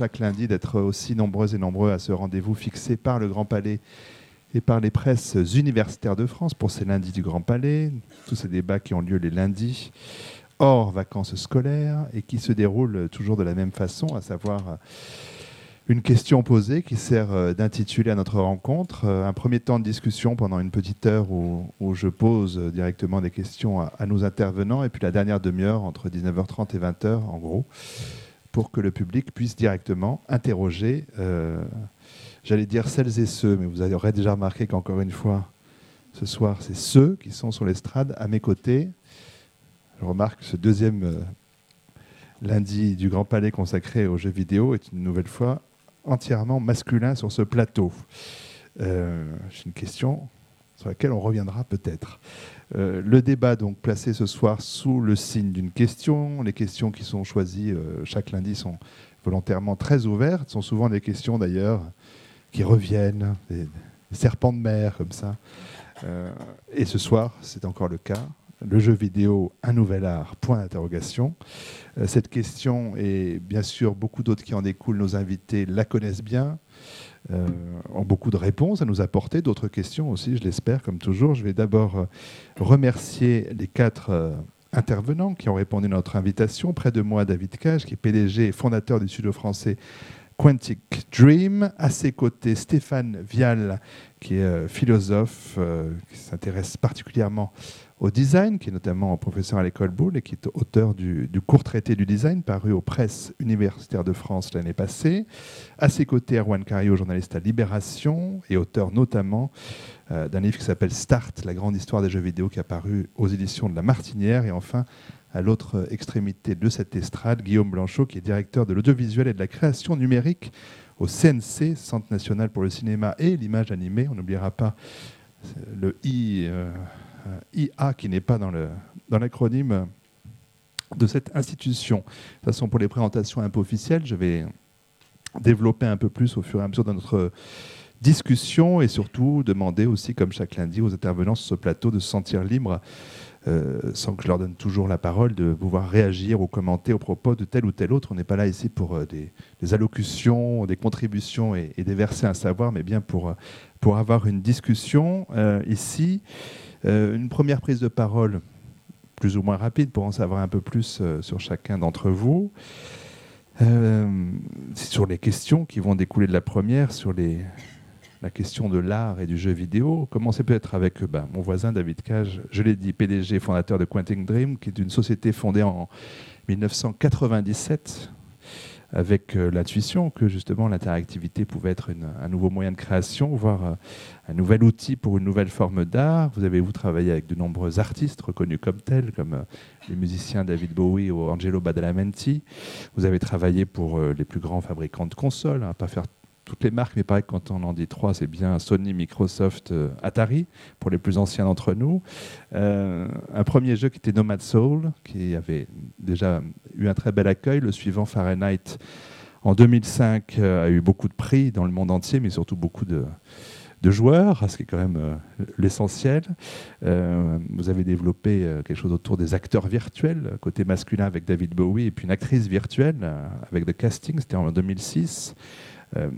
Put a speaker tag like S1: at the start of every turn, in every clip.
S1: chaque lundi d'être aussi nombreux et nombreux à ce rendez-vous fixé par le Grand Palais et par les presses universitaires de France pour ces lundis du Grand Palais, tous ces débats qui ont lieu les lundis hors vacances scolaires et qui se déroulent toujours de la même façon, à savoir une question posée qui sert d'intituler à notre rencontre. Un premier temps de discussion pendant une petite heure où, je pose directement des questions à, nos intervenants, et puis la dernière demi-heure entre 19h30 et 20h, en gros, pour que le public puisse directement interroger, euh, j'allais dire celles et ceux, mais vous aurez déjà remarqué qu'encore une fois, ce soir, c'est ceux qui sont sur l'estrade à mes côtés. Je remarque que ce deuxième lundi du Grand Palais consacré aux jeux vidéo est une nouvelle fois entièrement masculin sur ce plateau euh, C'est une question sur laquelle on reviendra peut-être. Euh, le débat donc placé ce soir sous le signe d'une question. Les questions qui sont choisies euh, chaque lundi sont volontairement très ouvertes. Sont souvent des questions d'ailleurs qui reviennent, des, serpents de mer comme ça. et ce soir, c'est encore le cas le jeu vidéo, un nouvel art, point d'interrogation. Euh, cette question et bien sûr beaucoup d'autres qui en découlent, nos invités la connaissent bien, euh, ont beaucoup de réponses à nous apporter, d'autres questions aussi, je l'espère, comme toujours. Je vais d'abord euh, remercier les quatre intervenants qui ont répondu à notre invitation. Près de moi, David Cage, qui est PDG et fondateur du studio français Quantic Dream. À ses côtés, Stéphane Vial, qui est philosophe, qui s'intéresse particulièrement au design, qui est notamment professeur à l'école Boulle et qui est auteur du, court traité du design paru aux presses universitaires de France l'année passée. À ses côtés, Erwan Cario, journaliste à Libération et auteur notamment euh, d'un livre qui s'appelle Start, la grande histoire des jeux vidéo qui a paru aux éditions de La Martinière. Et enfin, à l'autre extrémité de cette estrade, Guillaume Blanchot, qui est directeur de l'audiovisuel et de la création numérique au CNC, Centre national pour le cinéma et l'image animée. On n'oubliera pas le I. Euh, euh, IA qui n'est pas dans l'acronyme de cette institution. De toute façon, pour les présentations un peu officielles, je vais développer un peu plus au fur et à mesure de notre discussion et surtout demander aussi, comme chaque lundi, aux intervenants sur ce plateau de se sentir libres, euh, sans que je leur donne toujours la parole, de pouvoir réagir ou commenter aux propos de tel ou tel autre. On n'est pas là ici pour euh, des, allocutions, des contributions et, déverser un savoir, mais bien pour, pour avoir une discussion ici. Euh, une première prise de parole plus ou moins rapide pour en savoir un peu plus euh, sur chacun d'entre vous. Euh, sur les questions qui vont découler de la première, sur les, la question de l'art et du jeu vidéo. Commencer peut-être avec ben, mon voisin David Cage, je l'ai dit, PDG, fondateur de Quantic Dream, qui est une société fondée en 1997 avec euh, l'intuition que justement l'interactivité pouvait être un nouveau moyen de création, voire euh, un nouvel outil pour une nouvelle forme d'art. Vous avez vous travaillé avec de nombreux artistes reconnus comme tels, comme euh, les musiciens David Bowie ou Angelo Badalamenti. Vous avez travaillé pour les plus grands fabricants de consoles, hein, pas faire toutes les marques, mais pareil, quand on en dit trois, c'est bien Sony, Microsoft, euh, Atari, pour les plus anciens d'entre nous. Euh, un premier jeu qui était Nomad Soul, qui avait déjà eu un très bel accueil. Le suivant, Fahrenheit, en 2005, euh, a eu beaucoup de prix dans le monde entier, mais surtout beaucoup de, joueurs, ce qui est quand même l'essentiel. vous avez développé quelque chose autour des acteurs virtuels, côté masculin avec David Bowie, et puis une actrice virtuelle avec The Casting, c'était en 2006. Euh,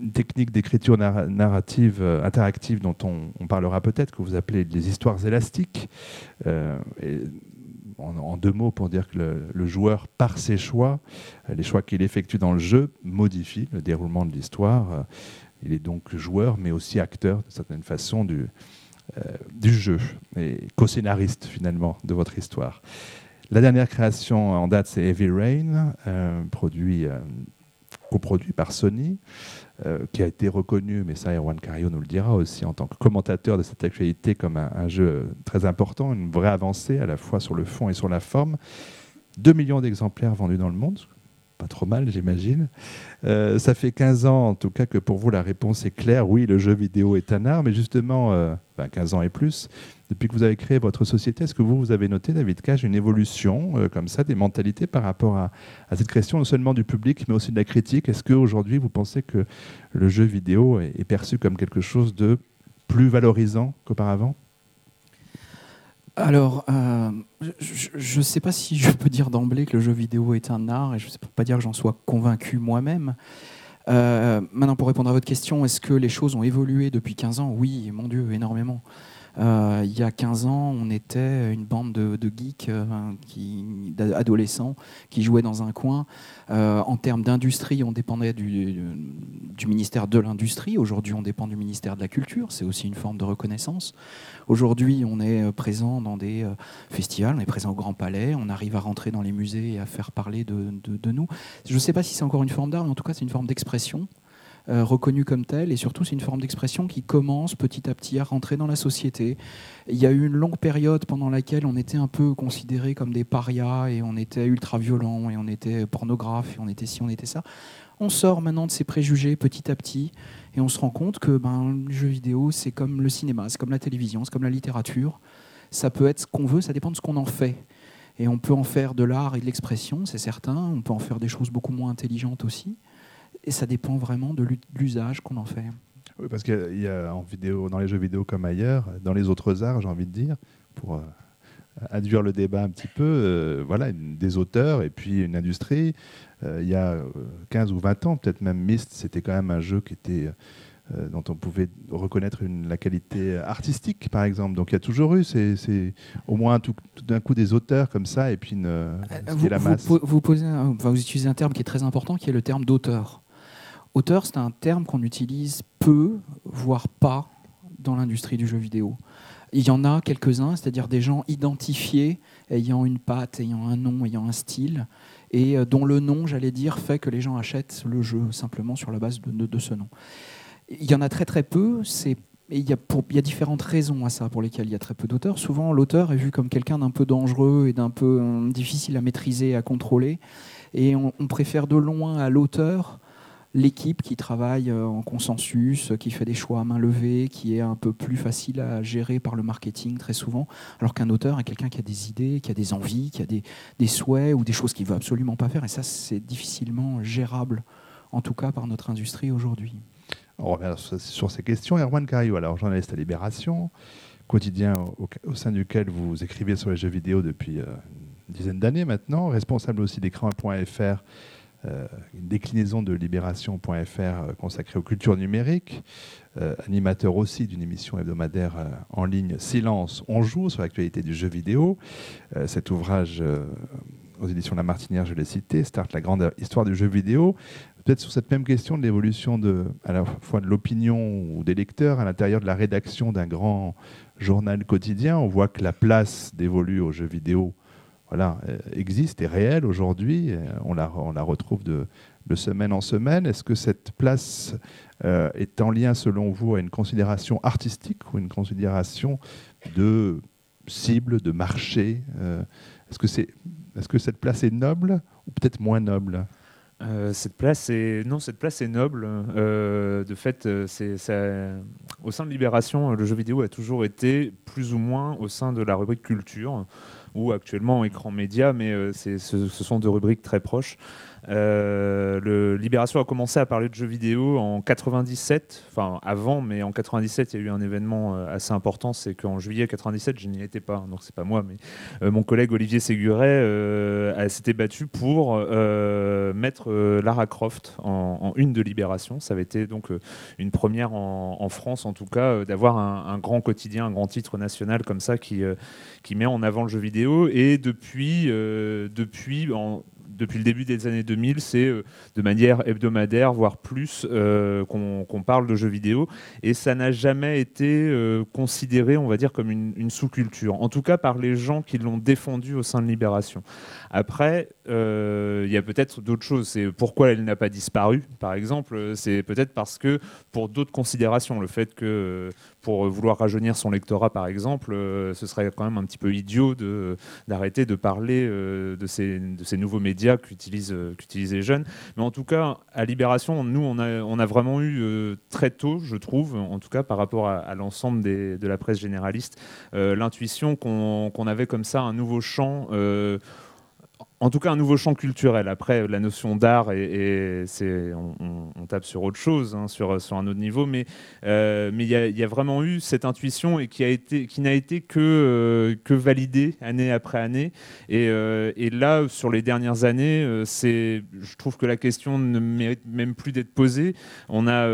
S1: une technique d'écriture narrative euh, interactive dont on, parlera peut-être, que vous appelez les histoires élastiques. Euh, en, deux mots, pour dire que le, joueur, par ses choix, les choix qu'il effectue dans le jeu, modifie le déroulement de l'histoire. il est donc joueur, mais aussi acteur, de certaine façon, du, du jeu, et co-scénariste finalement de votre histoire. La dernière création en date, c'est Heavy Rain, produit coproduit par Sony, euh, qui a été reconnu, mais ça Erwan Cario nous le dira aussi, en tant que commentateur de cette actualité comme un, jeu très important, une vraie avancée à la fois sur le fond et sur la forme. 2 millions d'exemplaires vendus dans le monde, pas trop mal, j'imagine. Euh, ça fait 15 ans, en tout cas, que pour vous, la réponse est claire. Oui, le jeu vidéo est un art, mais justement, 15 euh, ans et plus, depuis que vous avez créé votre société, est-ce que vous, vous avez noté, David Cage, une évolution euh, comme ça des mentalités par rapport à, cette question, non seulement du public, mais aussi de la critique? Est-ce qu'aujourd'hui, vous pensez que le jeu vidéo est, perçu comme quelque chose de plus valorisant qu'auparavant?
S2: Alors, euh, je ne sais pas si je peux dire d'emblée que le jeu vidéo est un art, et je ne peux pas dire que j'en sois convaincu moi-même. Euh, maintenant, pour répondre à votre question, est-ce que les choses ont évolué depuis 15 ans? Oui, mon Dieu, énormément. Euh, il y a 15 ans, on était une bande de, geeks, euh, qui, d'adolescents, qui jouaient dans un coin. Euh, en termes d'industrie, on dépendait du, ministère de l'Industrie. Aujourd'hui, on dépend du ministère de la Culture. C'est aussi une forme de reconnaissance. Aujourd'hui, on est présent dans des festivals, on est présent au Grand Palais, on arrive à rentrer dans les musées et à faire parler de, de nous. Je ne sais pas si c'est encore une forme d'art, mais en tout cas, c'est une forme d'expression. Euh, reconnue comme telle, et surtout c'est une forme d'expression qui commence petit à petit à rentrer dans la société. Il y a eu une longue période pendant laquelle on était un peu considérés comme des parias, et on était ultra violents, et on était pornographe, et on était ci, on était ça. On sort maintenant de ces préjugés petit à petit, et on se rend compte que ben, le jeu vidéo, c'est comme le cinéma, c'est comme la télévision, c'est comme la littérature. Ça peut être ce qu'on veut, ça dépend de ce qu'on en fait. Et on peut en faire de l'art et de l'expression, c'est certain. On peut en faire des choses beaucoup moins intelligentes aussi et ça dépend vraiment de l'usage qu'on en fait.
S1: Oui, parce qu'il y a en vidéo, dans les jeux vidéo comme ailleurs, dans les autres arts, j'ai envie de dire, pour euh, le débat un petit peu, euh, voilà, des auteurs et puis une industrie. Euh, il y a 15 euh, ou 20 ans, peut-être même Myst, c'était quand même un jeu qui était dont on pouvait reconnaître une, la qualité artistique, par exemple. Donc il y a toujours eu, c'est au moins tout, d'un coup des auteurs comme ça, et puis une,
S2: vous, la masse. Vous, vous, posez vous utilisez un terme qui est très important, qui est le terme d'auteur. Auteur, c'est un terme qu'on utilise peu, voire pas, dans l'industrie du jeu vidéo. Il y en a quelques-uns, c'est-à-dire des gens identifiés, ayant une patte, ayant un nom, ayant un style, et euh, dont le nom, j'allais dire, fait que les gens achètent le jeu simplement sur la base de, ce nom. Il y en a très très peu, c'est il y, a a différentes raisons à ça pour lesquelles il y a très peu d'auteurs. Souvent, l'auteur est vu comme quelqu'un d'un peu dangereux et d'un peu euh, difficile à maîtriser, à contrôler. Et on préfère de loin à l'auteur l'équipe qui travaille euh, en consensus, qui fait des choix à main levée, qui est un peu plus facile à gérer par le marketing très souvent, alors qu'un auteur est quelqu'un qui a des idées, qui a des envies, qui a des, souhaits ou des choses qu'il veut absolument pas faire. Et ça, c'est difficilement gérable, en tout cas par notre industrie aujourd'hui.
S1: On revient sur ces questions. Erwan Caillou, alors journaliste à Libération, quotidien au, sein duquel vous écrivez sur les jeux vidéo depuis euh, une dizaine d'années maintenant, responsable aussi d'écran.fr une déclinaison de libération.fr euh, consacrée aux cultures numériques, euh, animateur aussi d'une émission hebdomadaire en ligne Silence, on joue sur l'actualité du jeu vidéo. cet ouvrage aux éditions La Martinière, je l'ai cité, start la grande histoire du jeu vidéo. Peut-être sur cette même question de l'évolution à la fois de l'opinion ou des lecteurs à l'intérieur de la rédaction d'un grand journal quotidien, on voit que la place dévolue aux jeux vidéo voilà, euh, existe, est réelle aujourd'hui. On la, on la retrouve de, semaine en semaine. Est-ce que cette place euh, est en lien, selon vous, à une considération artistique ou une considération de cible, de marché euh, Est-ce que, c'est, est-ce que cette place est noble ou peut-être moins noble?
S3: Cette place est non, cette place est noble. de fait, c'est au sein de Libération, le jeu vidéo a toujours été plus ou moins au sein de la rubrique culture ou actuellement écran média, mais euh, ce, sont deux rubriques très proches. Euh, Libération a commencé à parler de jeux vidéo en 97, enfin avant, mais en 97 il y a eu un événement euh, assez important, c'est qu'en juillet 97 je n'y étais pas, donc c'est pas moi, mais mon collègue Olivier Séguret s'était battu pour mettre Lara Croft en, une de Libération. Ça avait été donc une première en, France en tout cas d'avoir un, grand quotidien, un grand titre national comme ça qui met en avant le jeu vidéo et depuis, depuis en, depuis le début des années 2000, c'est euh, de manière hebdomadaire, voire plus, euh, qu'on parle de jeux vidéo. Et ça n'a jamais été euh, considéré, on va dire, comme une, sous-culture. En tout cas, par les gens qui l'ont défendu au sein de Libération. Après, il y a peut-être d'autres choses. C'est pourquoi elle n'a pas disparu, par exemple. C'est peut-être parce que, pour d'autres considérations, le fait que pour vouloir rajeunir son lectorat, par exemple, euh, ce serait quand même un petit peu idiot d'arrêter de, parler euh, de, ces, nouveaux médias qu'utilisent euh, les jeunes. Mais en tout cas, à Libération, nous, on a vraiment eu très tôt, je trouve, en tout cas par rapport à, l'ensemble de la presse généraliste, l'intuition qu'on avait comme ça un nouveau champ en tout cas un nouveau champ culturel. Après, la notion d'art, on, tape sur autre chose, hein, sur, un autre niveau, mais euh, il y, a vraiment eu cette intuition et qui n'a été que euh, que validée année après année. Et, euh, là, sur les dernières années, je trouve que la question ne mérite même plus d'être posée. On a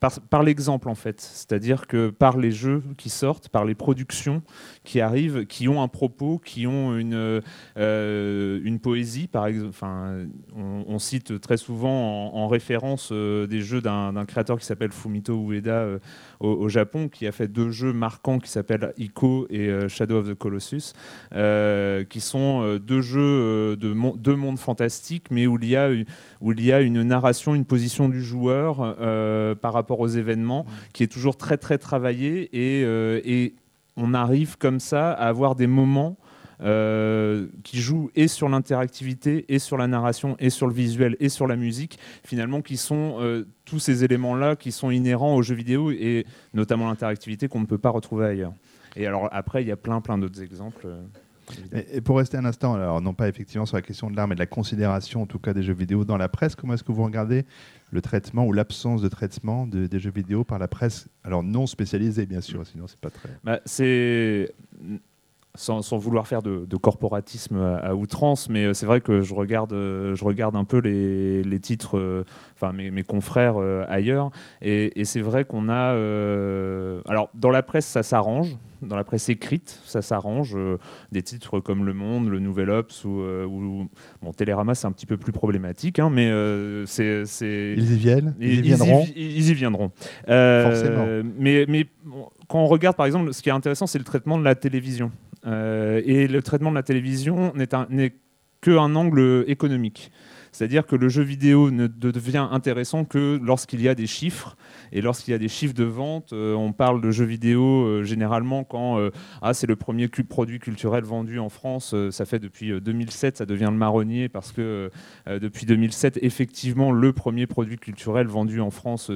S3: par, par l'exemple en fait, c'est-à-dire que par les jeux qui sortent, par les productions qui arrivent, qui ont un propos, qui ont une euh, une poésie, par exemple. Enfin, on, cite très souvent en, référence euh, des jeux d'un créateur qui s'appelle Fumito Ueda euh, au, Japon, qui a fait deux jeux marquants qui s'appellent Ico et Shadow of the Colossus, qui sont deux jeux de deux mondes fantastiques, mais où il y a où il y a une narration, une position du joueur par rapport aux événements, qui est toujours très très travaillée et, et on arrive comme ça à avoir des moments euh, qui joue et sur l'interactivité, et sur la narration, et sur le visuel, et sur la musique, finalement, qui sont euh, tous ces éléments-là qui sont inhérents aux jeux vidéo, et notamment l'interactivité qu'on ne peut pas retrouver ailleurs. Et alors après, il y a plein, plein d'autres exemples. Euh,
S1: et, pour rester un instant, alors non pas effectivement sur la question de l'art, mais de la considération en tout cas des jeux vidéo dans la presse, comment est-ce que vous regardez le traitement ou l'absence de traitement des jeux vidéo par la presse Alors non spécialisée bien sûr, sinon c'est pas très.
S3: Bah, sans, vouloir faire de, corporatisme à, outrance, mais euh, c'est vrai que je regarde, euh, je regarde un peu les, titres, euh, enfin mes, confrères ailleurs, et, c'est vrai qu'on a, alors dans la presse ça s'arrange, dans la presse écrite ça s'arrange, des titres comme Le Monde, Le Nouvel Ops ou, bon Télérama c'est un petit peu plus problématique, hein, mais c'est,
S1: ils y viennent, ils, y viendront,
S3: ils, y viendront, forcément. Mais, mais quand on regarde par exemple, ce qui est intéressant c'est le traitement de la télévision. Euh, et le traitement de la télévision n'est qu'un angle économique. C'est-à-dire que le jeu vidéo ne devient intéressant que lorsqu'il y a des chiffres. Et lorsqu'il y a des chiffres de vente, euh, on parle de jeux vidéo euh, généralement quand ah, c'est le premier produit culturel vendu en France. ça fait depuis 2007, ça devient le marronnier parce que depuis 2007, effectivement, le premier produit culturel vendu en France,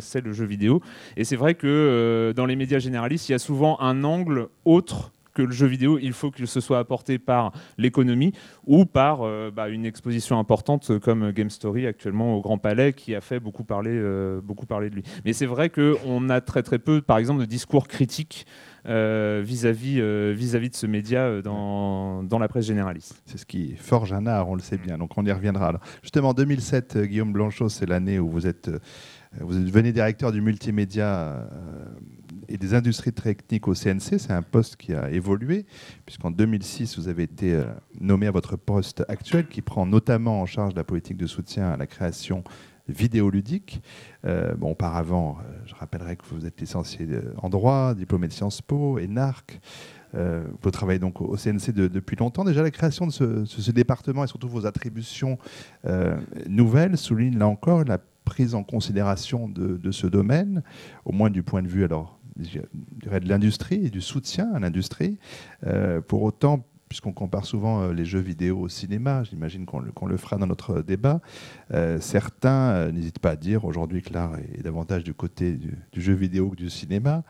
S3: c'est le jeu vidéo. Et c'est vrai que dans les médias généralistes, il y a souvent un angle autre que le jeu vidéo, il faut qu'il se soit apporté par l'économie ou par euh, bah, une exposition importante comme Game Story actuellement au Grand Palais qui a fait beaucoup parler, euh, beaucoup parler de lui. Mais c'est vrai qu'on a très très peu, par exemple, de discours critiques euh, vis-à-vis vis-à-vis de ce média dans, dans la presse généraliste.
S1: C'est ce qui forge un art, on le sait bien, donc on y reviendra. Justement, 2007, Guillaume Blanchot, c'est l'année où vous êtes, vous directeur du multimédia et des industries techniques au CNC. C'est un poste qui a évolué, puisqu'en 2006, vous avez été euh, nommé à votre poste actuel, qui prend notamment en charge la politique de soutien à la création vidéoludique. Euh, bon, auparavant, euh, je rappellerai que vous êtes licencié en droit, diplômé de Sciences Po et NARC. vous travaillez donc au CNC depuis longtemps. Déjà, la création de ce, département et surtout vos attributions nouvelles soulignent là encore la prise en considération de, de, ce domaine, au moins du point de vue alors de l'industrie et du soutien à l'industrie. Euh, pour autant, puisqu'on compare souvent euh, les jeux vidéo au cinéma, j'imagine qu'on le, fera dans notre débat, euh, certains n'hésitent pas à dire aujourd'hui que l'art est davantage du côté du, jeu vidéo que du cinéma.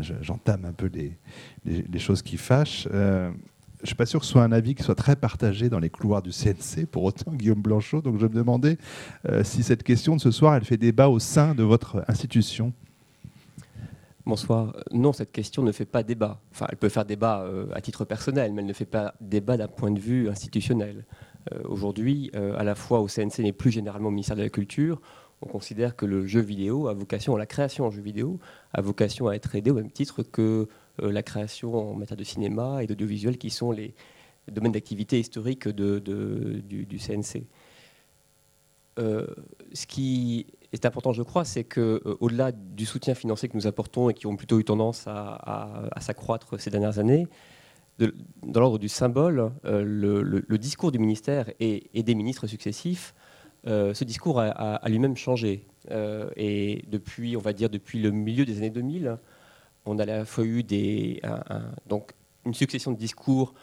S1: J'entame un peu les, choses qui fâchent. je ne suis pas sûr que ce soit un avis qui soit très partagé dans les couloirs du CNC, pour autant, Guillaume Blanchot. Donc je me demandais si cette question de ce soir, elle fait débat au sein de votre institution.
S4: Bonsoir. Non, cette question ne fait pas débat. Enfin, elle peut faire débat euh, à titre personnel, mais elle ne fait pas débat d'un point de vue institutionnel. Euh, aujourd'hui, euh, à la fois au CNC, mais plus généralement au ministère de la Culture, on considère que le jeu vidéo a vocation, la création en jeu vidéo, a vocation à être aidée au même titre que la création en matière de cinéma et d'audiovisuel, qui sont les domaines d'activité historiques du, du, CNC. ce qui est important, je crois, c'est que euh, au-delà du soutien financier que nous apportons et qui ont plutôt eu tendance à, s'accroître ces dernières années, dans l'ordre du symbole, euh, le, discours du ministère et, des ministres successifs, euh, ce discours a, lui-même changé. et depuis, on va dire, depuis le milieu des années 2000, on a à la fois eu des, donc une succession de discours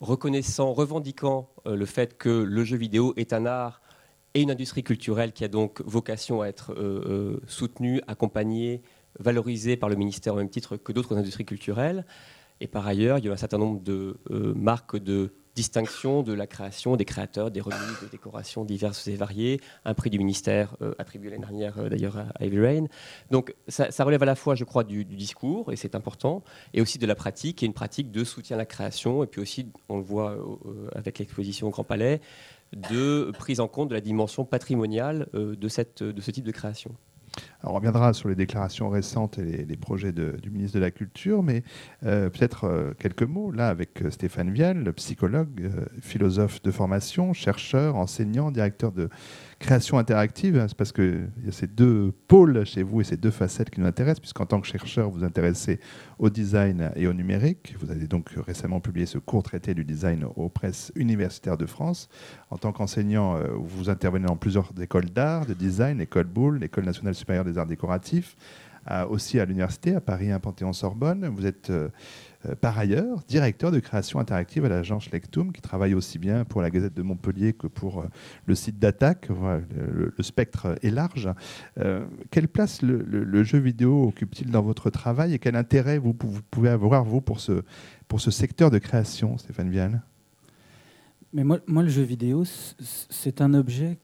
S4: reconnaissant, revendiquant le fait que le jeu vidéo est un art et une industrie culturelle qui a donc vocation à être euh, euh, soutenue, accompagnée, valorisée par le ministère au même titre que d'autres industries culturelles. Et par ailleurs, il y a un certain nombre de euh, marques de distinction de la création des créateurs, des remises de décorations diverses et variées, un prix du ministère attribué l'année dernière d'ailleurs à Ivy Rain. Donc ça, relève à la fois, je crois, du, discours, et c'est important, et aussi de la pratique, et une pratique de soutien à la création, et puis aussi, on le voit avec l'exposition au Grand Palais, de prise en compte de la dimension patrimoniale de, cette, de ce type de création
S1: on reviendra sur les déclarations récentes et les, projets du ministre de la Culture, mais euh, peut-être euh, quelques mots là avec euh, Stéphane Vial, psychologue, philosophe de formation, chercheur, enseignant, directeur de création interactive, c'est parce qu'il y a ces deux pôles chez vous et ces deux facettes qui nous intéressent, puisqu'en tant que chercheur, vous vous intéressez au design et au numérique. Vous avez donc récemment publié ce court traité du design aux presses universitaires de France. En tant qu'enseignant, vous intervenez dans plusieurs écoles d'art, de design, l'école Boulle, l'école nationale supérieure des arts décoratifs, aussi à l'université, à Paris, à Panthéon-Sorbonne. Vous êtes euh, euh, par ailleurs, directeur de création interactive à l'agence Lectum, qui travaille aussi bien pour la Gazette de Montpellier que pour euh, le site d'attaque. le, spectre est large. Quelle place le, jeu vidéo occupe-t-il dans votre travail et quel intérêt vous, pouvez avoir, vous, pour ce, pour ce secteur de création, Stéphane Vial?
S5: Mais moi, moi, le jeu vidéo, c'est un objet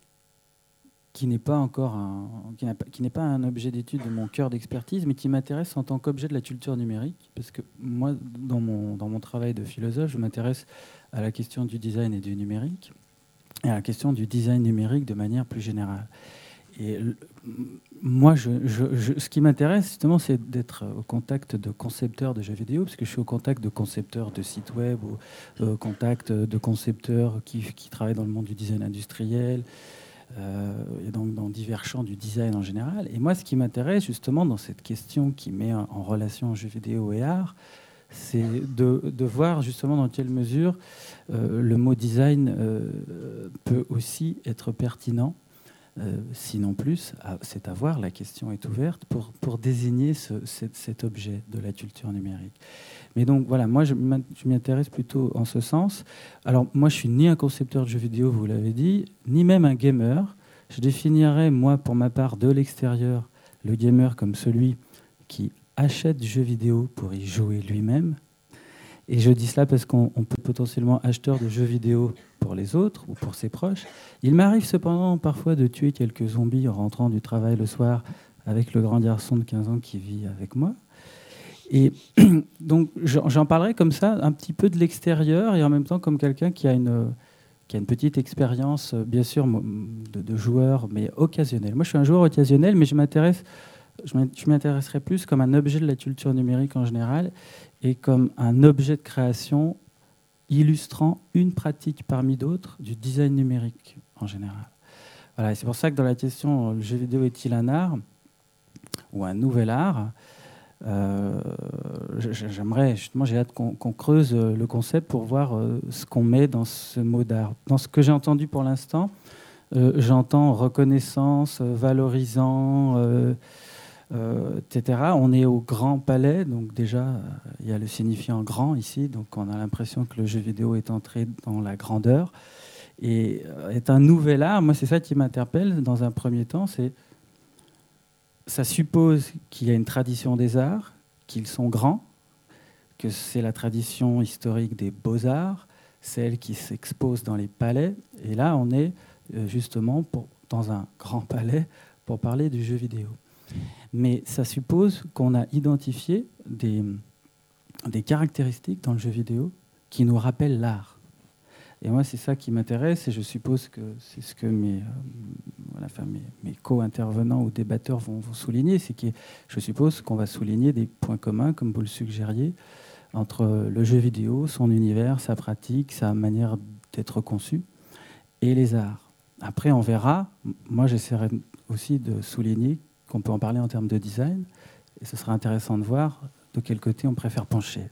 S5: qui n'est pas encore un, qui n'est pas un objet d'étude de mon cœur d'expertise, mais qui m'intéresse en tant qu'objet de la culture numérique, parce que moi, dans mon, dans mon travail de philosophe, je m'intéresse à la question du design et du numérique, et à la question du design numérique de manière plus générale. Et moi, ce qui m'intéresse justement, c'est d'être au contact de concepteurs de jeux vidéo, parce que je suis au contact de concepteurs de sites web, au contact de concepteurs qui, qui travaillent dans le monde du design industriel, et donc dans divers champs du design en général. Et moi, ce qui m'intéresse justement dans cette question qui met en relation jeux vidéo et art, c'est de, de, voir justement dans quelle mesure euh, le mot design euh, peut aussi être pertinent, sinon plus, c'est à voir, la question est ouverte, pour, désigner ce, cet objet de la culture numérique. Mais donc voilà, moi je m'y intéresse plutôt en ce sens. Alors moi je suis ni un concepteur de jeux vidéo, vous l'avez dit, ni même un gamer. Je définirais moi pour ma part de l'extérieur le gamer comme celui qui achète des jeux vidéo pour y jouer lui-même. Et je dis cela parce qu'on peut potentiellement acheteur de jeux vidéo pour les autres ou pour ses proches. Il m'arrive cependant parfois de tuer quelques zombies en rentrant du travail le soir avec le grand garçon de 15 ans qui vit avec moi. Et donc j'en parlerai comme ça, un petit peu de l'extérieur et en même temps comme quelqu'un qui a une, qui a une petite expérience, bien sûr, de, de, joueur, mais occasionnel. Moi, je suis un joueur occasionnel, mais je m'intéresse, je m'intéresserai plus comme un objet de la culture numérique en général et comme un objet de création illustrant une pratique parmi d'autres du design numérique en général. Voilà, c'est pour ça que dans la question le jeu vidéo est-il un art ou un nouvel art euh, j'aimerais justement, j'ai hâte qu'on creuse euh, le concept pour voir euh, ce qu'on met dans ce mot d'art. Dans ce que j'ai entendu pour l'instant, j'entends reconnaissance, valorisant, etc. On est au Grand Palais, donc déjà, il y a le signifiant grand ici, donc on a l'impression que le jeu vidéo est entré dans la grandeur et est un nouvel art. Moi, c'est ça qui m'interpelle dans un premier temps, c'est ça suppose qu'il y a une tradition des arts, qu'ils sont grands, que c'est la tradition historique des beaux-arts, celle qui s'expose dans les palais. Et là, on est euh, justement dans un grand palais pour parler du jeu vidéo. Mais ça suppose qu'on a identifié des, caractéristiques dans le jeu vidéo qui nous rappellent l'art. Et moi, c'est ça qui m'intéresse, et je suppose que c'est ce que mes, euh, mes, co-intervenants ou débatteurs vont, souligner, c'est que je suppose qu'on va souligner des points communs, comme vous le suggériez, entre le jeu vidéo, son univers, sa pratique, sa manière d'être conçu, et les arts. Après, on verra. Moi, j'essaierai aussi de souligner qu'on peut en parler en termes de design, et ce sera intéressant de voir de quel côté on préfère pencher.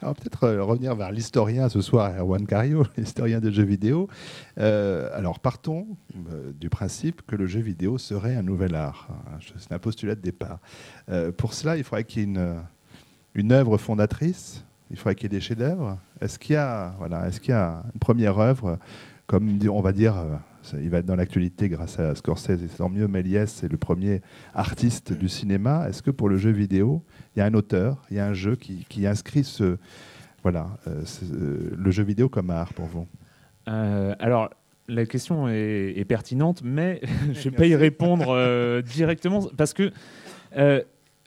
S1: Alors peut-être euh, revenir vers l'historien ce soir, Erwan Cario, l'historien de jeux vidéo. Euh, alors partons euh, du principe que le jeu vidéo serait un nouvel art. C'est un postulat de départ. pour cela, il faudrait qu'il y ait une, œuvre fondatrice, il faudrait qu'il y ait des chefs-d'œuvre. Est-ce qu'il y, voilà, est y a une première œuvre, comme on va dire, il va être dans l'actualité grâce à Scorsese, et tant mieux, Méliès est le premier artiste du cinéma. Est-ce que pour le jeu vidéo, il y a un auteur, il y a un jeu qui, inscrit ce, Voilà, le jeu vidéo comme art pour vous?
S3: alors, la question est, pertinente, mais je ne vais pas y répondre directement parce que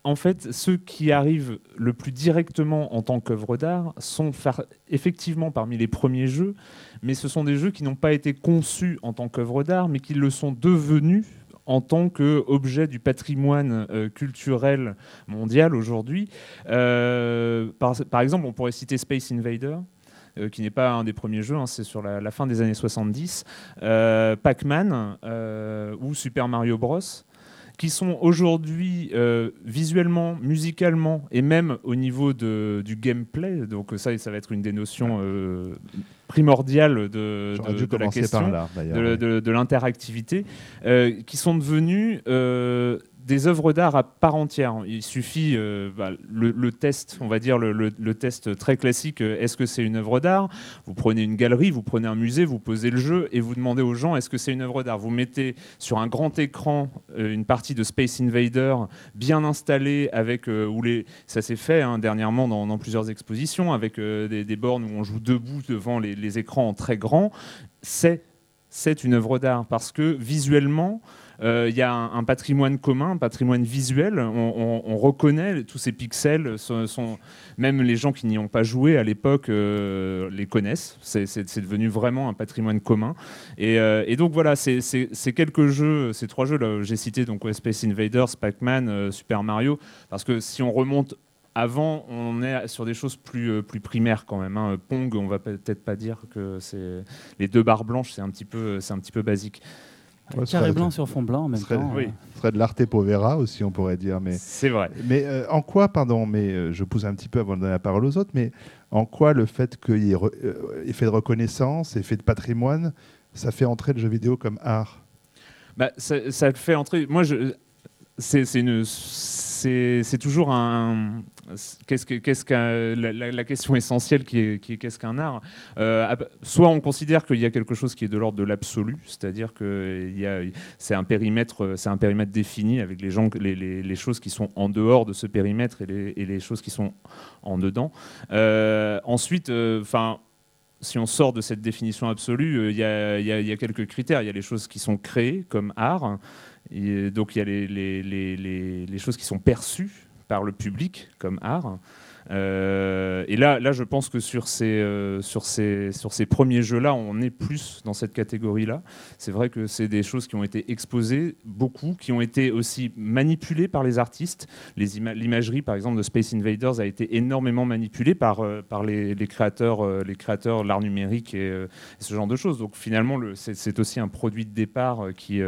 S3: en fait, ceux qui arrivent le plus directement en tant qu'œuvre d'art sont effectivement parmi les premiers jeux, mais ce sont des jeux qui n'ont pas été conçus en tant qu'œuvre d'art, mais qui le sont devenus en tant qu'objet du patrimoine euh, culturel mondial aujourd'hui. Euh, par, exemple, on pourrait citer Space Invader. Euh, qui n'est pas un des premiers jeux, hein, c'est sur la, fin des années 70, Pac-Man ou Super Mario Bros qui sont aujourd'hui euh, visuellement, musicalement et même au niveau de, du gameplay. Donc ça, ça va être une des notions euh, primordiales de, de, la question, de, l'interactivité, euh, qui sont devenus des œuvres d'art à part entière. Il suffit euh, bah, le, test, on va dire le, test très classique. Euh, est-ce que c'est une œuvre d'art? Vous prenez une galerie, vous prenez un musée, vous posez le jeu et vous demandez aux gens est-ce que c'est une œuvre d'art? Vous mettez sur un grand écran euh, une partie de Space Invader bien installée avec où les ça s'est fait hein, dernièrement dans, plusieurs expositions avec des, bornes où on joue debout devant les, écrans en très grand. C'est c'est une œuvre d'art parce que visuellement il y a un, patrimoine commun, un patrimoine visuel. On, reconnaît tous ces pixels. Même les gens qui n'y ont pas joué à l'époque euh, les connaissent. C'est devenu vraiment un patrimoine commun. Et, euh, donc voilà, c'est quelques jeux, ces trois jeux là, j'ai cité donc Space Invaders, Pac-Man, Super Mario, parce que si on remonte avant, on est sur des choses plus, plus primaires quand même. Hein. Pong, on va peut-être pas dire que c'est les deux barres blanches, c'est un petit peu, c'est un petit peu basique.
S5: Ouais, Carré blanc sur fond blanc en même
S1: serait,
S5: temps.
S1: Oui. Ce serait de l'arte povera aussi, on pourrait dire. Mais
S3: c'est vrai.
S1: Mais euh, en quoi, pardon, mais euh, je pousse un petit peu avant de donner la parole aux autres, mais en quoi le fait qu'il y ait euh, effet de reconnaissance, effet de patrimoine, ça fait entrer le jeu vidéo comme art?
S3: Bah, ça, ça fait entrer. Moi, je, c'est une c'est toujours un. Qu'est-ce que, la, question essentielle qui est, qu'est-ce qu'un art? Euh, Soit on considère qu'il y a quelque chose qui est de l'ordre de l'absolu, c'est-à-dire que c'est un périmètre, défini avec les, choses qui sont en dehors de ce périmètre et les, choses qui sont en dedans. Euh, ensuite, euh, enfin si on sort de cette définition absolue, il y, a, quelques critères. Il y a les choses qui sont créées comme art, donc il y a les, choses qui sont perçues par le public comme art. Euh, et là, là, je pense que sur ces, euh, sur ces, sur ces premiers jeux-là, on est plus dans cette catégorie-là. C'est vrai que c'est des choses qui ont été exposées beaucoup, qui ont été aussi manipulées par les artistes. L'imagerie, par exemple, de Space Invaders a été énormément manipulée par, euh, par les, créateurs, les créateurs, l'art numérique et, ce genre de choses. Donc finalement, c'est aussi un produit de départ qui,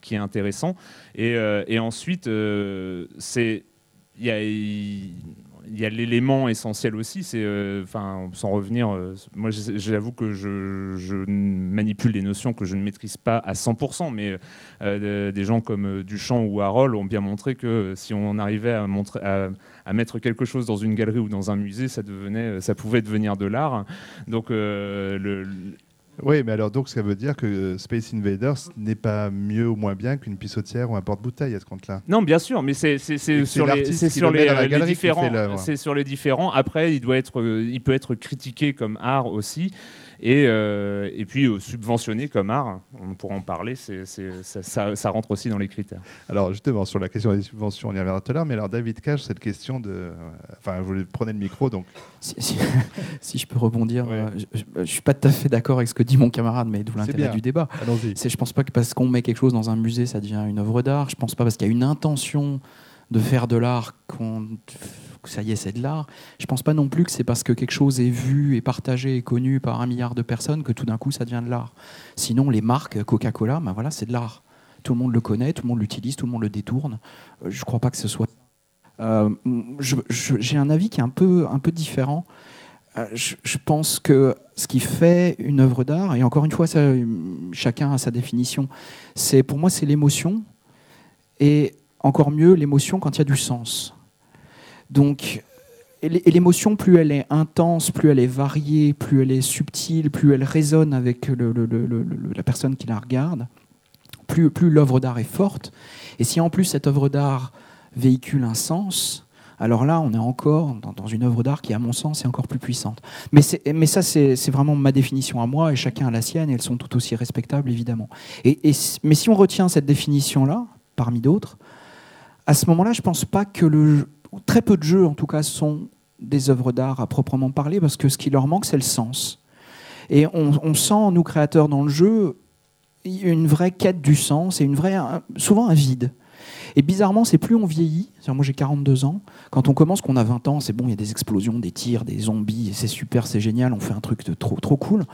S3: qui est intéressant. Et, et ensuite, c'est il y a l'élément essentiel aussi, c'est, euh, enfin, sans revenir, euh, moi j'avoue que je, manipule des notions que je ne maîtrise pas à 100%, mais euh, des gens comme Duchamp ou Harold ont bien montré que si on arrivait à, mettre quelque chose dans une galerie ou dans un musée, ça, devenait, ça pouvait devenir de l'art. Donc le,
S1: oui, mais alors donc ça veut dire que Space Invaders n'est pas mieux ou moins bien qu'une pissotière ou un porte-bouteille à ce compte-là?
S3: Non, bien sûr, mais c'est sur les, sur les, les différents. C'est sur les différents. Après, il doit être, euh, il peut être critiqué comme art aussi et, euh, et puis euh, subventionné comme art, on pourra en parler, c'est, ça, ça, rentre aussi dans les critères.
S1: Alors justement, sur la question des subventions, on y reviendra tout à l'heure, mais alors David Cage, cette question de... Enfin, vous prenez le micro, donc...
S2: Si, je peux rebondir, euh, je ne suis pas tout à fait d'accord avec ce que dit mon camarade, mais d'où l'intérêt du débat.
S1: Allons-y.
S2: C'est, je pense pas que parce qu'on met quelque chose dans un musée, ça devient une œuvre d'art. Je pense pas parce qu'il y a une intention de faire de l'art qu'on ça y est, c'est de l'art. Je pense pas non plus que c'est parce que quelque chose est vu et partagé et connu par un milliard de personnes que tout d'un coup ça devient de l'art. Sinon, les marques Coca-Cola, ben voilà, c'est de l'art. Tout le monde le connaît, tout le monde l'utilise, tout le monde le détourne. Euh, je crois pas que ce soit. Euh, j'ai un avis qui est un peu, un peu différent. Euh, je, pense que ce qui fait une œuvre d'art, et encore une fois, chacun a sa définition, c'est pour moi c'est l'émotion, et encore mieux l'émotion quand il y a du sens. Donc, et l'émotion, plus elle est intense, plus elle est variée, plus elle est subtile, plus elle résonne avec la personne qui la regarde, plus, l'œuvre d'art est forte. Et si en plus cette œuvre d'art véhicule un sens, alors là, on est encore dans, une œuvre d'art qui, à mon sens, est encore plus puissante. Mais, ça, c'est vraiment ma définition à moi, et chacun a la sienne, et elles sont tout aussi respectables, évidemment. Mais si on retient cette définition-là, parmi d'autres, à ce moment-là, je ne pense pas que le, très peu de jeux, en tout cas, sont des œuvres d'art à proprement parler, parce que ce qui leur manque, c'est le sens. Et on, sent, nous créateurs dans le jeu, une vraie quête du sens et une vraie, souvent un vide. Et bizarrement, c'est plus on vieillit, moi j'ai 42 ans, quand on commence qu'on a 20 ans, c'est bon, il y a des explosions, des tirs, des zombies, c'est super, c'est génial, on fait un truc de trop, trop cool.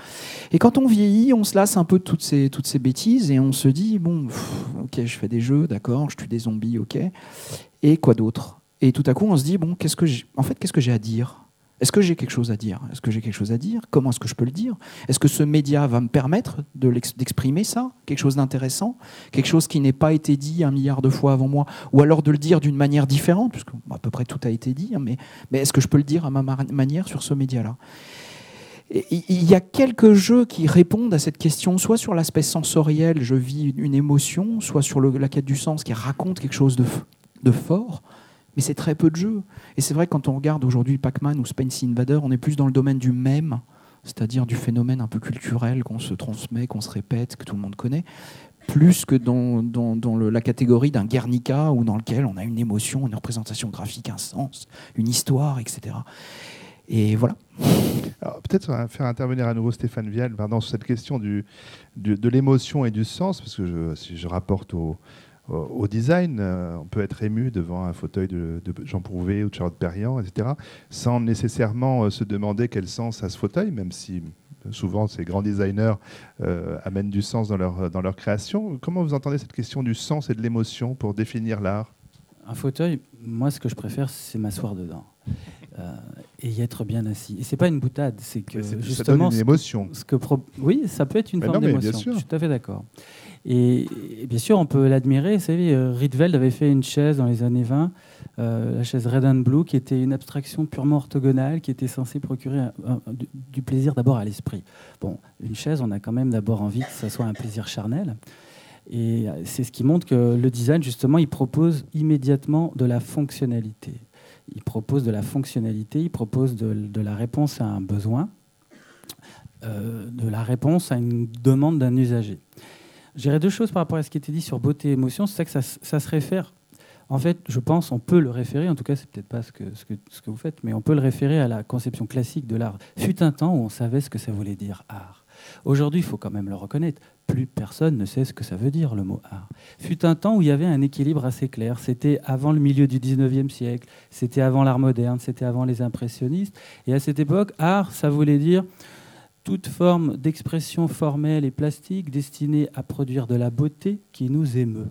S2: Et quand on vieillit, on se lasse un peu de toutes ces, toutes ces bêtises et on se dit, bon, ok, je fais des jeux, d'accord, je tue des zombies, ok. Et quoi d'autre? Et tout à coup, on se dit, bon, qu'est-ce que en fait, qu'est-ce que j'ai à dire? Est-ce que j'ai quelque chose à dire? Est-ce que j'ai quelque chose à dire? Comment est-ce que je peux le dire? Est-ce que ce média va me permettre d'exprimer ça? Quelque chose d'intéressant? Quelque chose qui n'ait pas été dit un milliard de fois avant moi? Ou alors de le dire d'une manière différente? Puisque à peu près tout a été dit, hein, mais, est-ce que je peux le dire à ma manière sur ce média-là? Il y a quelques jeux qui répondent à cette question, soit sur l'aspect sensoriel, je vis une émotion, soit sur la quête du sens qui raconte quelque chose de fort mais c'est très peu de jeux. Et c'est vrai quand on regarde aujourd'hui Pac-Man ou Space Invader, on est plus dans le domaine du même, c'est-à-dire du phénomène un peu culturel qu'on se transmet, qu'on se répète, que tout le monde connaît, plus que dans, la catégorie d'un Guernica ou dans lequel on a une émotion, une représentation graphique, un sens, une histoire, etc. Et voilà.
S1: Peut-être faire intervenir à nouveau Stéphane Vial pardon, sur cette question du, de l'émotion et du sens, parce que si je rapporte au, au design. Euh, on peut être ému devant un fauteuil de, Jean Prouvé ou de Charlotte Perriand, etc., sans nécessairement euh, se demander quel sens a ce fauteuil, même si souvent ces grands designers euh, amènent du sens dans leur, dans leur création. Comment vous entendez cette question du sens et de l'émotion pour définir l'art?
S5: Un fauteuil, moi ce que je préfère, c'est m'asseoir dedans. et y être bien assis. Et c'est pas une boutade, c'est que justement,
S1: ça une émotion.
S5: Ce que, oui, ça peut être une forme d'émotion. Je suis tout à fait d'accord. Et, bien sûr, on peut l'admirer. Vous savez, euh, Rietveld avait fait une chaise dans les années 20, euh, la chaise Red and Blue, qui était une abstraction purement orthogonale, qui était censée procurer du, plaisir d'abord à l'esprit. Bon, une chaise, on a quand même d'abord envie que ça soit un plaisir charnel. Et euh, c'est ce qui montre que le design, justement, il propose immédiatement de la fonctionnalité. Il propose de la fonctionnalité, il propose de, la réponse à un besoin, de la réponse à une demande d'un usager. J'irai deux choses par rapport à ce qui était dit sur beauté et émotion. C'est ça que ça, se réfère. En fait, je pense, on peut le référer, en tout cas, c'est peut-être pas ce que, ce, que, ce que vous faites, mais on peut le référer à la conception classique de l'art. Fut un temps où on savait ce que ça voulait dire art. Aujourd'hui, il faut quand même le reconnaître, plus personne ne sait ce que ça veut dire le mot art. Fut un temps où il y avait un équilibre assez clair. C'était avant le milieu du 19e siècle, c'était avant l'art moderne, c'était avant les impressionnistes. Et à cette époque, art, ça voulait dire toute forme d'expression formelle et plastique destinée à produire de la beauté qui nous émeut.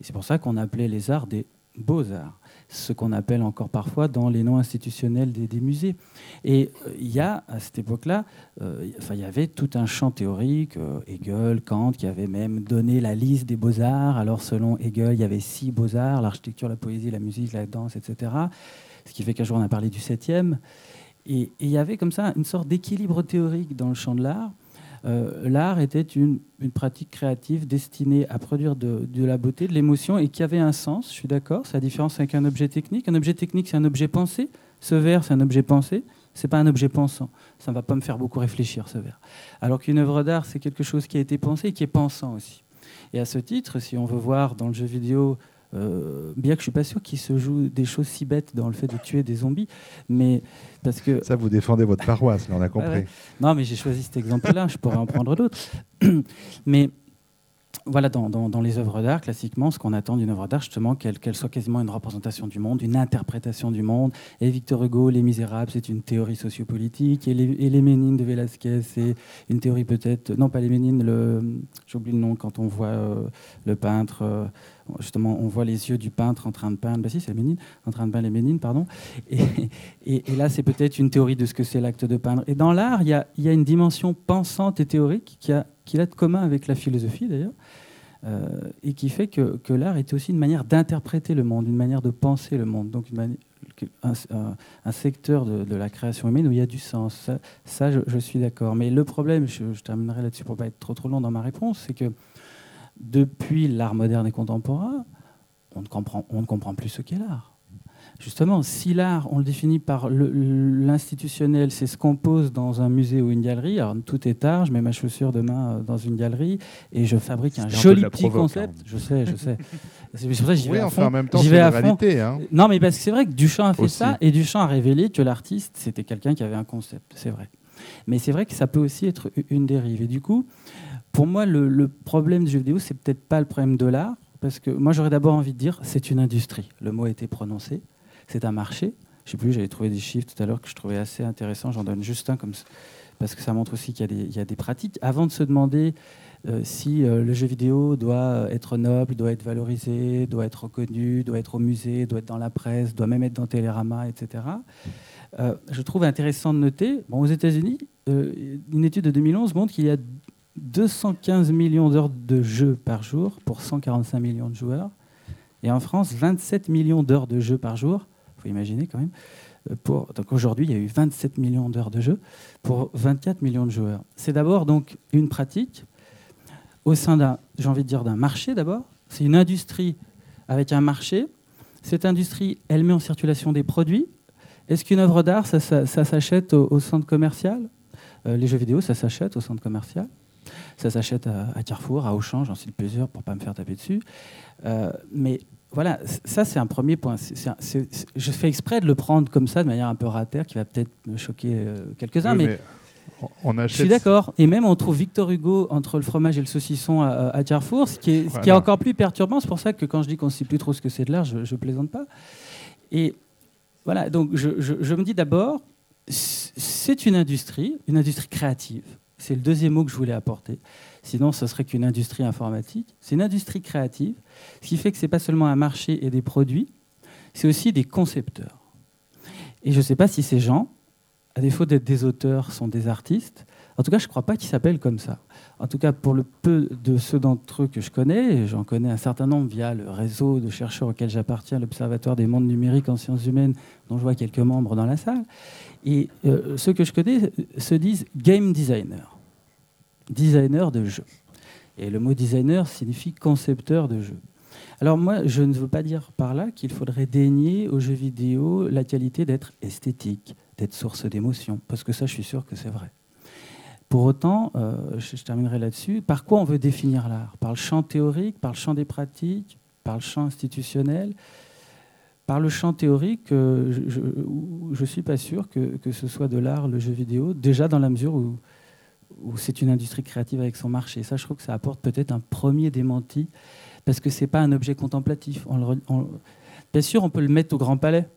S5: Et c'est pour ça qu'on appelait les arts des beaux-arts, ce qu'on appelle encore parfois dans les noms institutionnels des, musées. Et euh, il y a, à cette époque-là, euh, il y avait tout un champ théorique, euh, Hegel, Kant, qui avait même donné la liste des beaux-arts. Alors selon Hegel, il y avait six beaux-arts, l'architecture, la poésie, la musique, la danse, etc. Ce qui fait qu'un jour on a parlé du septième. Et il y avait comme ça une sorte d'équilibre théorique dans le champ de l'art. Euh, l'art était une, pratique créative destinée à produire de, la beauté, de l'émotion et qui avait un sens, je suis d'accord, c'est la différence avec un objet technique. Un objet technique, c'est un objet pensé. Ce verre, c'est un objet pensé. C'est pas un objet pensant. Ça ne va pas me faire beaucoup réfléchir, ce verre. Alors qu'une œuvre d'art, c'est quelque chose qui a été pensé et qui est pensant aussi. Et à ce titre, si on veut voir dans le jeu vidéo euh, bien que je suis pas sûr qu'il se joue des choses si bêtes dans le fait de tuer des zombies, mais parce que
S1: ça vous défendez votre paroisse, là, on a compris.
S5: Non, mais j'ai choisi cet exemple-là. je pourrais en prendre d'autres, mais voilà, dans, les œuvres d'art, classiquement, ce qu'on attend d'une œuvre d'art, justement, qu'elle soit quasiment une représentation du monde, une interprétation du monde. Et Victor Hugo, Les Misérables, c'est une théorie sociopolitique. Et les, et les Ménines de Velázquez, c'est une théorie peut-être. Non, pas les Ménines, j'oublie le nom, quand on voit euh, le peintre. Euh, justement, on voit les yeux du peintre en train de peindre. Bah si, c'est Ménine, en train de peindre les Ménines, pardon. Et, et, là, c'est peut-être une théorie de ce que c'est l'acte de peindre. Et dans l'art, il y y a, une dimension pensante et théorique qui a, qui a de commun avec la philosophie, d'ailleurs. Euh, et qui fait que, que l'art est aussi une manière d'interpréter le monde, une manière de penser le monde, donc un, secteur de, la création humaine où il y a du sens. Ça, je, suis d'accord. Mais le problème, je, je terminerai là-dessus pour ne pas être trop trop long dans ma réponse, c'est que depuis l'art moderne et contemporain, on ne comprend, on ne comprend plus ce qu'est l'art. Justement, si l'art, on le définit par l'institutionnel, c'est ce qu'on pose dans un musée ou une galerie. Alors tout est art, je mets ma chaussure demain euh, dans une galerie et je fabrique un joli petit concept.
S1: Hein.
S5: Je sais, je sais. C'est pour ça que j'y
S1: oui,
S5: vais à
S1: enfin,
S5: fond.
S1: en même temps, c'est la
S5: à
S1: réalité. Hein.
S5: Non, mais parce que c'est vrai que Duchamp a fait
S1: Aussi.
S5: ça et Duchamp a révélé que l'artiste, c'était quelqu'un qui avait un concept. C'est vrai. Mais c'est vrai que ça peut aussi être une dérive. Et du coup, pour moi, le, le problème du jeu vidéo, c'est peut-être pas le problème de l'art, parce que moi, j'aurais d'abord envie de dire, c'est une industrie. Le mot a été prononcé. C'est un marché. Je sais plus, j'avais trouvé des chiffres tout à l'heure que je trouvais assez intéressants. J'en donne juste un comme parce que ça montre aussi qu'il y, a des- pratiques. Avant de se demander euh, si euh, le jeu vidéo doit être noble, doit être valorisé, doit être reconnu, doit être au musée, doit être dans la presse, doit même être dans Télérama, etc. Euh, je trouve intéressant de noter, bon, aux États-Unis, une étude de 2011 montre qu'il y a 215 millions d'heures de jeu par jour pour 145 millions de joueurs. Et en France, 27 millions d'heures de jeu par jour. Faut imaginer quand même. Euh, Pour, donc aujourd'hui, il y a eu 27 millions d'heures de jeu pour 24 millions de joueurs. C'est d'abord donc une pratique au sein d'un, j'ai envie de dire, d'un marché d'abord. C'est une industrie avec un marché. Cette industrie, elle met en circulation des produits. Est-ce qu'une œuvre d'art, ça, s'achète au, centre commercial? Euh, Les jeux vidéo, ça s'achète au centre commercial. Ça s'achète à, à Carrefour, à Auchan, j'en cite plusieurs pour pas me faire taper dessus. Euh, mais voilà, ça c'est un premier point. Je fais exprès de le prendre comme ça, de manière un peu ratère, qui va peut-être me choquer euh, quelques-uns.
S1: Oui,
S5: mais
S1: mais on- on
S5: je
S1: achète.
S5: suis d'accord. Et même, on trouve Victor Hugo entre le fromage et le saucisson à, à Carrefour, ce qui, est, ce qui est
S1: Voilà.
S5: encore plus perturbant. C'est pour ça que quand je dis qu'on ne sait plus trop ce que c'est de l'art, je ne plaisante pas. Et voilà, donc je, je- je me dis d'abord, c'est une industrie, une industrie créative. C'est le deuxième mot que je voulais apporter. Sinon, ce serait qu'une industrie informatique. C'est une industrie créative, ce qui fait que ce n'est pas seulement un marché et des produits, c'est aussi des concepteurs. Et je ne sais pas si ces gens, à défaut d'être des auteurs, sont des artistes. En tout cas, je ne crois pas qu'ils s'appellent comme ça. En tout cas, pour le peu de ceux d'entre eux que je connais, j'en connais un certain nombre via le réseau de chercheurs auquel j'appartiens, l'Observatoire des mondes numériques en sciences humaines, dont je vois quelques membres dans la salle. Et euh, ceux que je connais se disent game designer, designer de jeux. Et le mot designer signifie concepteur de jeux. Alors moi, je ne veux pas dire par là qu'il faudrait dénier aux jeux vidéo la qualité d'être esthétique, d'être source d'émotion, parce que ça, je suis sûr que c'est vrai. Pour autant, euh, je, je terminerai là-dessus, par quoi on veut définir l'art? Par le champ théorique, par le champ des pratiques, par le champ institutionnel? Par le champ théorique, euh, je ne suis pas sûr que, que ce soit de l'art, le jeu vidéo, déjà dans la mesure où, où c'est une industrie créative avec son marché. Ça, je trouve que ça apporte peut-être un premier démenti, parce que ce n'est pas un objet contemplatif. Bien sûr, on peut le mettre au Grand Palais,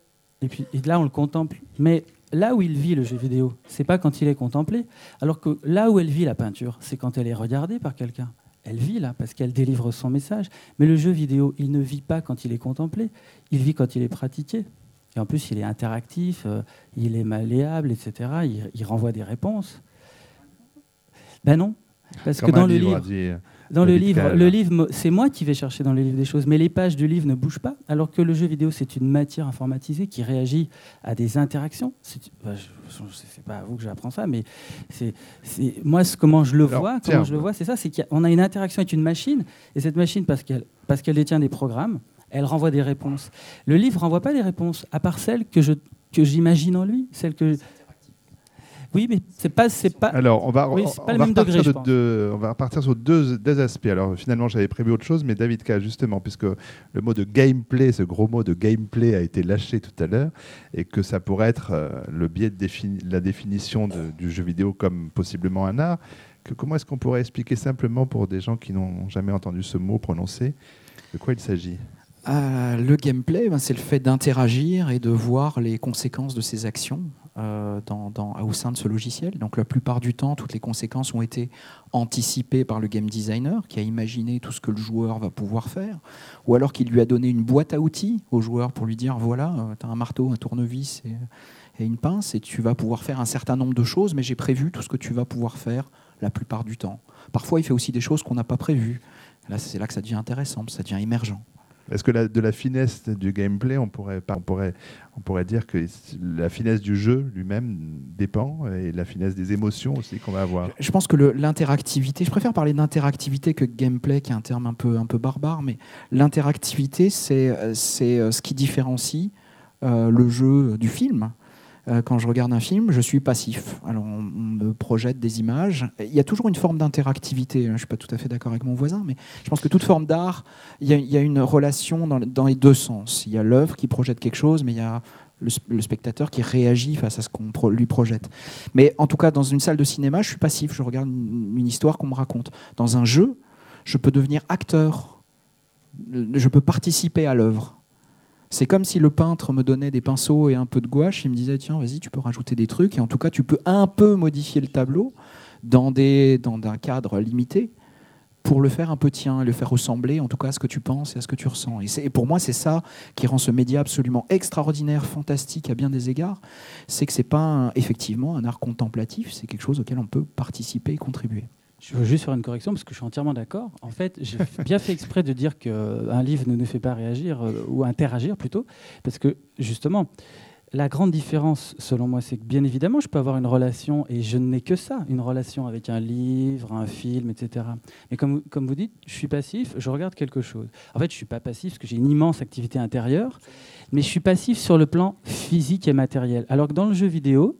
S5: et puis là, on le contemple. Mais là où il vit, le jeu vidéo, c'est pas quand il est contemplé, alors que là où elle vit, la peinture, c'est quand elle est regardée par quelqu'un. Elle vit là, parce qu'elle délivre son message. Mais le jeu vidéo, il ne vit pas quand il est contemplé, il vit quand il est pratiqué. Et en plus, il est interactif, euh, il est malléable, etc. Il renvoie des réponses. Ben non, parce
S1: Comme
S5: que dans le
S1: livre,
S5: dans le livre, le c'est moi qui vais chercher dans le livre des choses, mais les pages du livre ne bougent pas, alors que le jeu vidéo, c'est une matière informatisée qui réagit à des interactions. Bah, je- je- c'est pas à vous que j'apprends ça, mais c'est moi ce- comment je le
S1: Alors,
S5: vois, comment je le vois, c'est ça, c'est qu'on a une interaction avec une machine, et cette machine parce qu'elle parce qu'elle détient des programmes, elle renvoie des réponses. Le livre renvoie pas des réponses, à part celles que je que j'imagine en lui, celles que oui, mais c'est pas c'est pas
S1: Alors, on va,
S5: Oui,
S1: on-
S5: c'est pas
S1: on
S5: le
S1: va
S5: degré,
S1: de deux- on va repartir sur deux, deux aspects. Alors, finalement, j'avais prévu autre chose, mais David K, justement, puisque le mot de gameplay, ce gros mot de gameplay a été lâché tout à l'heure, et que ça pourrait être euh, le biais de défini- la définition de- du jeu vidéo comme possiblement un art, que, comment est-ce qu'on pourrait expliquer simplement pour des gens qui n'ont jamais entendu ce mot prononcé de quoi il s'agit?
S2: Euh, le gameplay, ben, c'est le fait d'interagir et de voir les conséquences de ses actions dans- au sein de ce logiciel. Donc la plupart du temps, toutes les conséquences ont été anticipées par le game designer qui a imaginé tout ce que le joueur va pouvoir faire, ou alors qui lui a donné une boîte à outils au joueur pour lui dire voilà, tu as un marteau, un tournevis et, et une pince, et tu vas pouvoir faire un certain nombre de choses, mais j'ai prévu tout ce que tu vas pouvoir faire la plupart du temps. Parfois, il fait aussi des choses qu'on n'a pas prévues. Là, c'est là que ça devient intéressant, ça devient émergent.
S1: Est-ce que de la finesse du gameplay, on pourrait, dire que la finesse du jeu lui-même dépend, et la finesse des émotions aussi qu'on va avoir?
S2: Je pense que l'interactivité, je préfère parler d'interactivité que gameplay, qui est un terme un peu, barbare, mais l'interactivité, c'est euh, euh, ce qui différencie le jeu du film. Quand je regarde un film, je suis passif. Alors on, me projette des images. Il y a toujours une forme d'interactivité. Je ne suis pas tout à fait d'accord avec mon voisin, mais je pense que toute forme d'art, il, y, a une relation dans, dans les deux sens. Il y a l'œuvre qui projette quelque chose, mais il y a le, spectateur qui réagit face à ce qu'on lui projette. Mais en tout cas, dans une salle de cinéma, je suis passif, je regarde une, histoire qu'on me raconte. Dans un jeu, je peux devenir acteur, je peux participer à l'œuvre. C'est comme si le peintre me donnait des pinceaux et un peu de gouache, il me disait tiens, vas-y, tu peux rajouter des trucs, et en tout cas, tu peux un peu modifier le tableau dans, un cadre limité pour le faire un peu tien le faire ressembler en tout cas à ce que tu penses et à ce que tu ressens. Et, pour moi, c'est ça qui rend ce média absolument extraordinaire, fantastique à bien des égards. C'est que c'est pas effectivement un art contemplatif, c'est quelque chose auquel on peut participer et contribuer.
S5: Je veux juste faire une correction parce que je suis entièrement d'accord. En fait, j'ai bien fait exprès de dire qu'un livre ne nous fait pas réagir euh, ou interagir plutôt, parce que justement, la grande différence, selon moi, c'est que bien évidemment, je peux avoir une relation, et je n'ai que ça, une relation avec un livre, un film, etc. Mais comme, comme vous dites, je suis passif, je regarde quelque chose. En fait, je ne suis pas passif parce que j'ai une immense activité intérieure, mais je suis passif sur le plan physique et matériel. Alors que dans le jeu vidéo,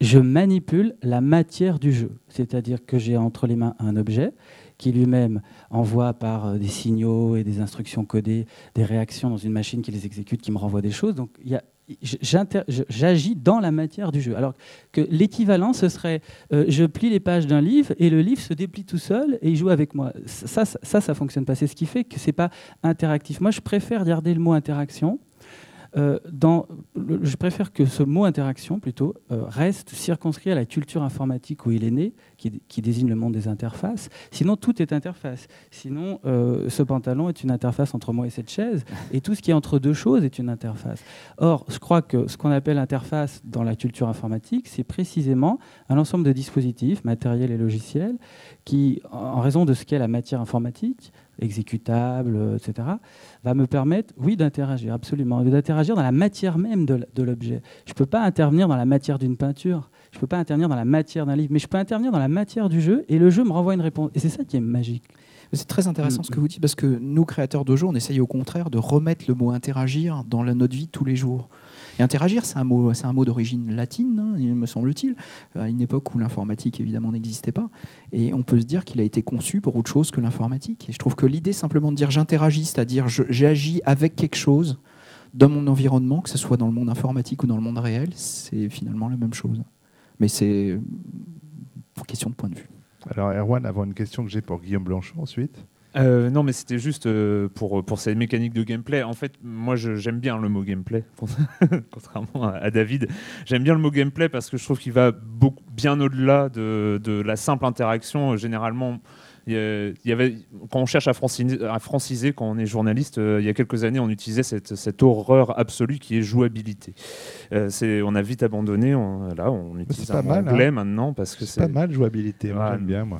S5: je manipule la matière du jeu. C'est-à-dire que j'ai entre les mains un objet qui lui-même envoie par euh, des signaux et des instructions codées des réactions dans une machine qui les exécute, qui me renvoie des choses. Donc il y a j'agis dans la matière du jeu. Alors que l'équivalent, ce serait euh, je plie les pages d'un livre et le livre se déplie tout seul et il joue avec moi. Ça, ça, ça, fonctionne pas. C'est ce qui fait que c'est pas interactif. Moi, je préfère garder le mot interaction euh, je préfère que ce mot interaction plutôt euh, reste circonscrit à la culture informatique où il est né, qui, désigne le monde des interfaces. Sinon, tout est interface. Sinon, euh, ce pantalon est une interface entre moi et cette chaise, et tout ce qui est entre deux choses est une interface. Or, je crois que ce qu'on appelle interface dans la culture informatique, c'est précisément un ensemble de dispositifs, matériels et logiciels, qui, en raison de ce qu'est la matière informatique, exécutable, etc., va me permettre, oui, d'interagir, absolument, d'interagir dans la matière même de l'objet. Je ne peux pas intervenir dans la matière d'une peinture, je ne peux pas intervenir dans la matière d'un livre, mais je peux intervenir dans la matière du jeu, et le jeu me renvoie une réponse. Et c'est ça qui est magique.
S2: C'est très intéressant ce que vous dites, parce que nous, créateurs de jeux, on essaye au contraire de remettre le mot interagir dans la, notre vie tous les jours. Et interagir, c'est un mot, d'origine latine, hein, me semble-t-il, à une époque où l'informatique évidemment n'existait pas. Et on peut se dire qu'il a été conçu pour autre chose que l'informatique. Et je trouve que l'idée simplement de dire j'interagis, c'est-à-dire j'agis avec quelque chose dans mon environnement, que ce soit dans le monde informatique ou dans le monde réel, c'est finalement la même chose. Mais c'est une question de point de vue.
S1: Alors Erwan, avant une question que j'ai pour Guillaume Blanchot ensuite.
S3: Euh, non, mais c'était juste euh, pour, pour cette mécanique de gameplay. En fait, moi, j'aime bien le mot gameplay, contrairement à, David. J'aime bien le mot gameplay parce que je trouve qu'il va beaucoup, bien au-delà de, de, la simple interaction. Généralement, il y avait, quand on cherche à franciser, quand on est journaliste, euh, il y a quelques années, on utilisait cette, cette horreur absolue qui est jouabilité. Euh, c'est, on a vite abandonné. On, là, on utilise un mal, anglais hein. maintenant parce que
S1: c'est pas mal jouabilité. Moi, j'aime bien moi.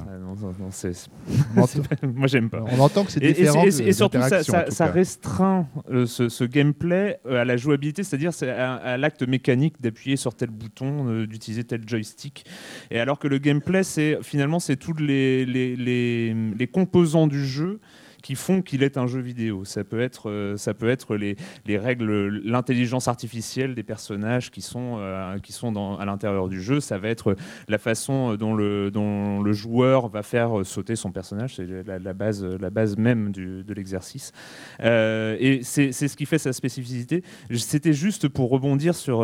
S3: moi, j'aime pas.
S1: On entend que c'est différent.
S3: Et, surtout, ça, restreint euh, ce, gameplay à la jouabilité, c'est-à-dire à, à l'acte mécanique d'appuyer sur tel bouton, d'utiliser tel joystick. Et alors que le gameplay, c'est finalement, c'est les, les, les les, composants du jeu qui font qu'il est un jeu vidéo. Ça peut être, euh, ça peut être les, les règles, l'intelligence artificielle des personnages qui sont, euh, qui sont à l'intérieur du jeu. Ça va être la façon dont le, joueur va faire sauter son personnage. C'est la, base, la base même de l'exercice. Euh, et c'est ce qui fait sa spécificité. C'était juste pour rebondir sur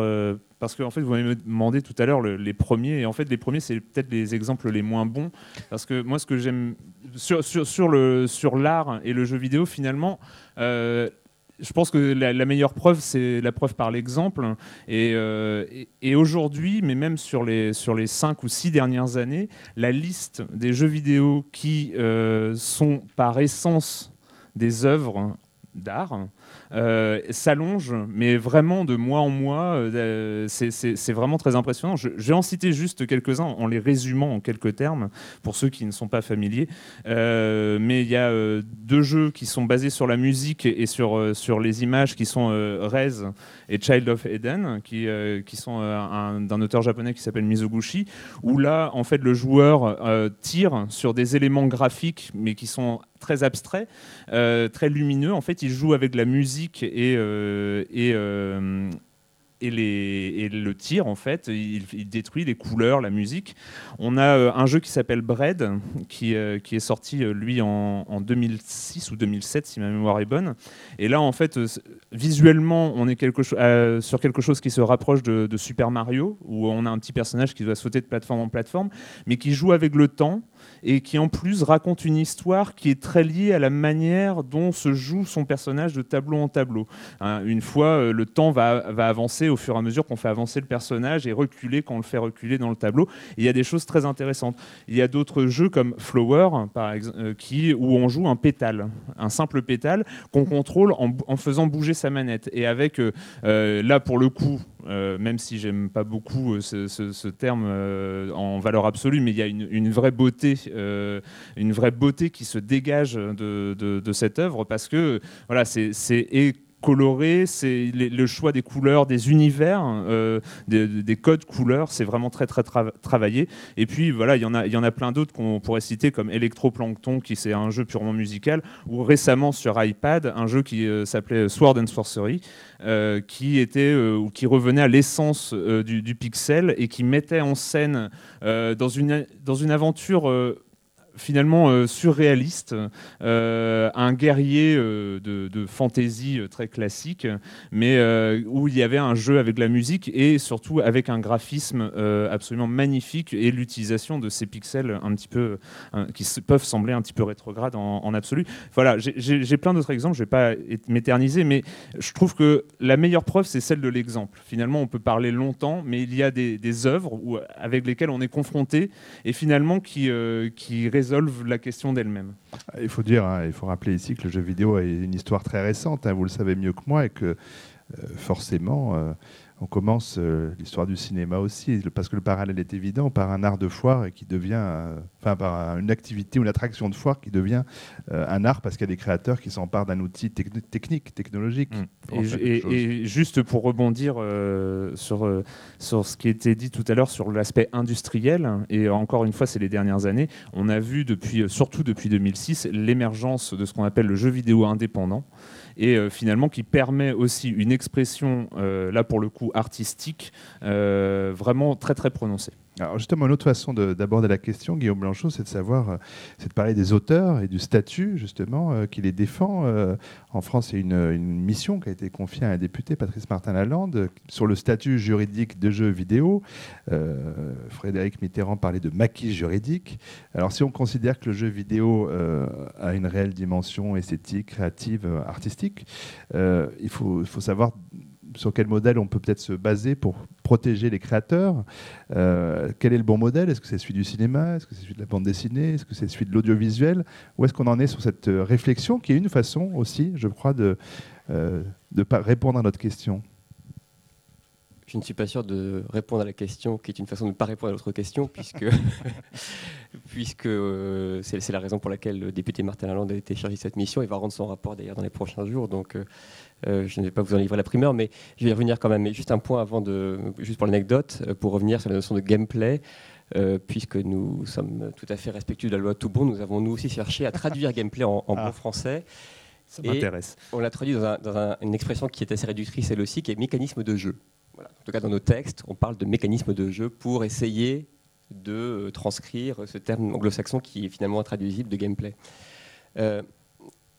S3: parce que en fait, vous m'avez demandé tout à l'heure les premiers, et en fait, les premiers, c'est peut-être les exemples les moins bons, parce que moi, ce que j'aime sur, l'art et le jeu vidéo, finalement, euh, je pense que la, meilleure preuve, c'est la preuve par l'exemple. Euh, et, et, aujourd'hui, mais même sur les, sur cinq ou six dernières années, la liste des jeux vidéo qui euh, sont par essence des œuvres d'art euh, s'allonge, mais vraiment de mois en mois. Euh, c'est vraiment très impressionnant. Je, vais en citer juste quelques-uns en les résumant en quelques termes pour ceux qui ne sont pas familiers. Euh, mais il y a deux jeux qui sont basés sur la musique et sur, sur les images qui sont Rez et Child of Eden, qui, qui sont d'un auteur japonais qui s'appelle Mizoguchi, où là, en fait, le joueur tire sur des éléments graphiques, mais qui sont très abstraits, très lumineux. En fait, il joue avec la musique et, euh, euh, et, les, et le tir, en fait, il, détruit les couleurs, la musique. On a euh, un jeu qui s'appelle Bread, qui, euh, qui est sorti, euh, lui, en, en 2006 ou 2007, si ma mémoire est bonne. Et là, en fait, euh, visuellement, on est quelque euh, sur quelque chose qui se rapproche de Super Mario, où on a un petit personnage qui doit sauter de plateforme en plateforme, mais qui joue avec le temps et qui en plus raconte une histoire qui est très liée à la manière dont se joue son personnage de tableau en tableau. Hein, une fois, euh, le temps va, va avancer au fur et à mesure qu'on fait avancer le personnage et reculer quand on le fait reculer dans le tableau. Il y a des choses très intéressantes. Il y a d'autres jeux comme Flower, par exemple, qui, où on joue un pétale, un simple pétale qu'on contrôle en, faisant bouger sa manette. Et avec, euh, euh, là pour le coup, euh, même si j'aime pas beaucoup euh, ce, terme euh, en valeur absolue, mais il y a une, vraie beauté, une vraie beauté qui se dégage de, de- cette œuvre parce que voilà, c'est coloré, c'est le choix des couleurs, des univers, euh, des, des codes couleurs, c'est vraiment très très tra- travaillé. Et puis voilà, il y en a, il y en a plein d'autres qu'on pourrait citer comme Electroplankton, qui c'est un jeu purement musical, ou récemment sur iPad, un jeu qui euh, s'appelait Sword and Sorcery, euh, qui était ou qui revenait à l'essence du, du pixel et qui mettait en scène dans une dans une aventure finalement euh, surréaliste, euh, un guerrier euh, de, fantasy très classique, mais où il y avait un jeu avec la musique et surtout avec un graphisme absolument magnifique et l'utilisation de ces pixels un petit peu qui peuvent sembler un petit peu rétrogrades en, en absolu. Voilà, j'ai- plein d'autres exemples, je ne vais pas m'éterniser, mais je trouve que la meilleure preuve, c'est celle de l'exemple. Finalement, on peut parler longtemps, mais il y a des, œuvres avec lesquelles on est confronté et finalement qui, qui résolvent la question d'elle-même.
S1: Il faut dire, hein, il faut rappeler ici que le jeu vidéo a une histoire très récente, hein, vous le savez mieux que moi, et que euh, forcément, euh, on commence euh, l'histoire du cinéma aussi, parce que le parallèle est évident, par un art de foire et qui devient, euh, enfin par un- une activité ou une attraction de foire qui devient euh, un art parce qu'il y a des créateurs qui s'emparent d'un outil techni- technique, technologique. en
S3: Et, juste pour rebondir sur, sur ce qui était dit tout à l'heure sur l'aspect industriel, et encore une fois, c'est les dernières années, on a vu depuis, surtout depuis 2006, l'émergence de ce qu'on appelle le jeu vidéo indépendant, et euh, finalement qui permet aussi une expression, euh, là pour le coup artistique, euh, vraiment très très prononcée.
S1: Alors justement, une autre façon de- d'aborder la question, Guillaume Blanchot, c'est de savoir, euh, c'est de parler des auteurs et du statut justement euh, qui les défend. Euh, en France, il y a une, mission qui a été confiée à un député, Patrice Martin-Lalande, sur le statut juridique de jeux vidéo. Euh, Frédéric Mitterrand parlait de maquis juridique. Alors si on considère que le jeu vidéo a une réelle dimension esthétique, créative, artistique, il faut savoir sur quel modèle on peut peut-être se baser pour protéger les créateurs. Euh, quel est le bon modèle? Est-ce que c'est celui du cinéma? Est-ce que c'est celui de la bande dessinée? Est-ce que c'est celui de l'audiovisuel? Où est-ce qu'on en est sur cette euh, réflexion qui est une façon aussi, je crois, de, euh, de pas répondre à notre question?
S4: Je ne suis pas sûr de répondre à la question, qui est une façon de ne pas répondre à l'autre question, puisque, puisque euh, c'est la raison pour laquelle le député Martin Lalande a été chargé de cette mission. Il va rendre son rapport d'ailleurs dans les prochains jours, donc euh, euh, je ne vais pas vous en livrer la primeur, mais je vais y revenir quand même. Mais juste un point avant de, juste pour l'anecdote, euh, pour revenir sur la notion de gameplay. euh, puisque nous sommes tout à fait respectueux de la loi tout bon, nous avons nous aussi cherché à traduire gameplay en, en
S3: Ah.
S4: bon français.
S3: Ça m'intéresse.
S4: On l'a traduit dans, un- dans un- une expression qui est assez réductrice elle aussi, qui est mécanisme de jeu. Voilà. En tout cas, dans nos textes, on parle de mécanisme de jeu pour essayer de transcrire ce terme anglo-saxon qui est finalement intraduisible de gameplay. Euh,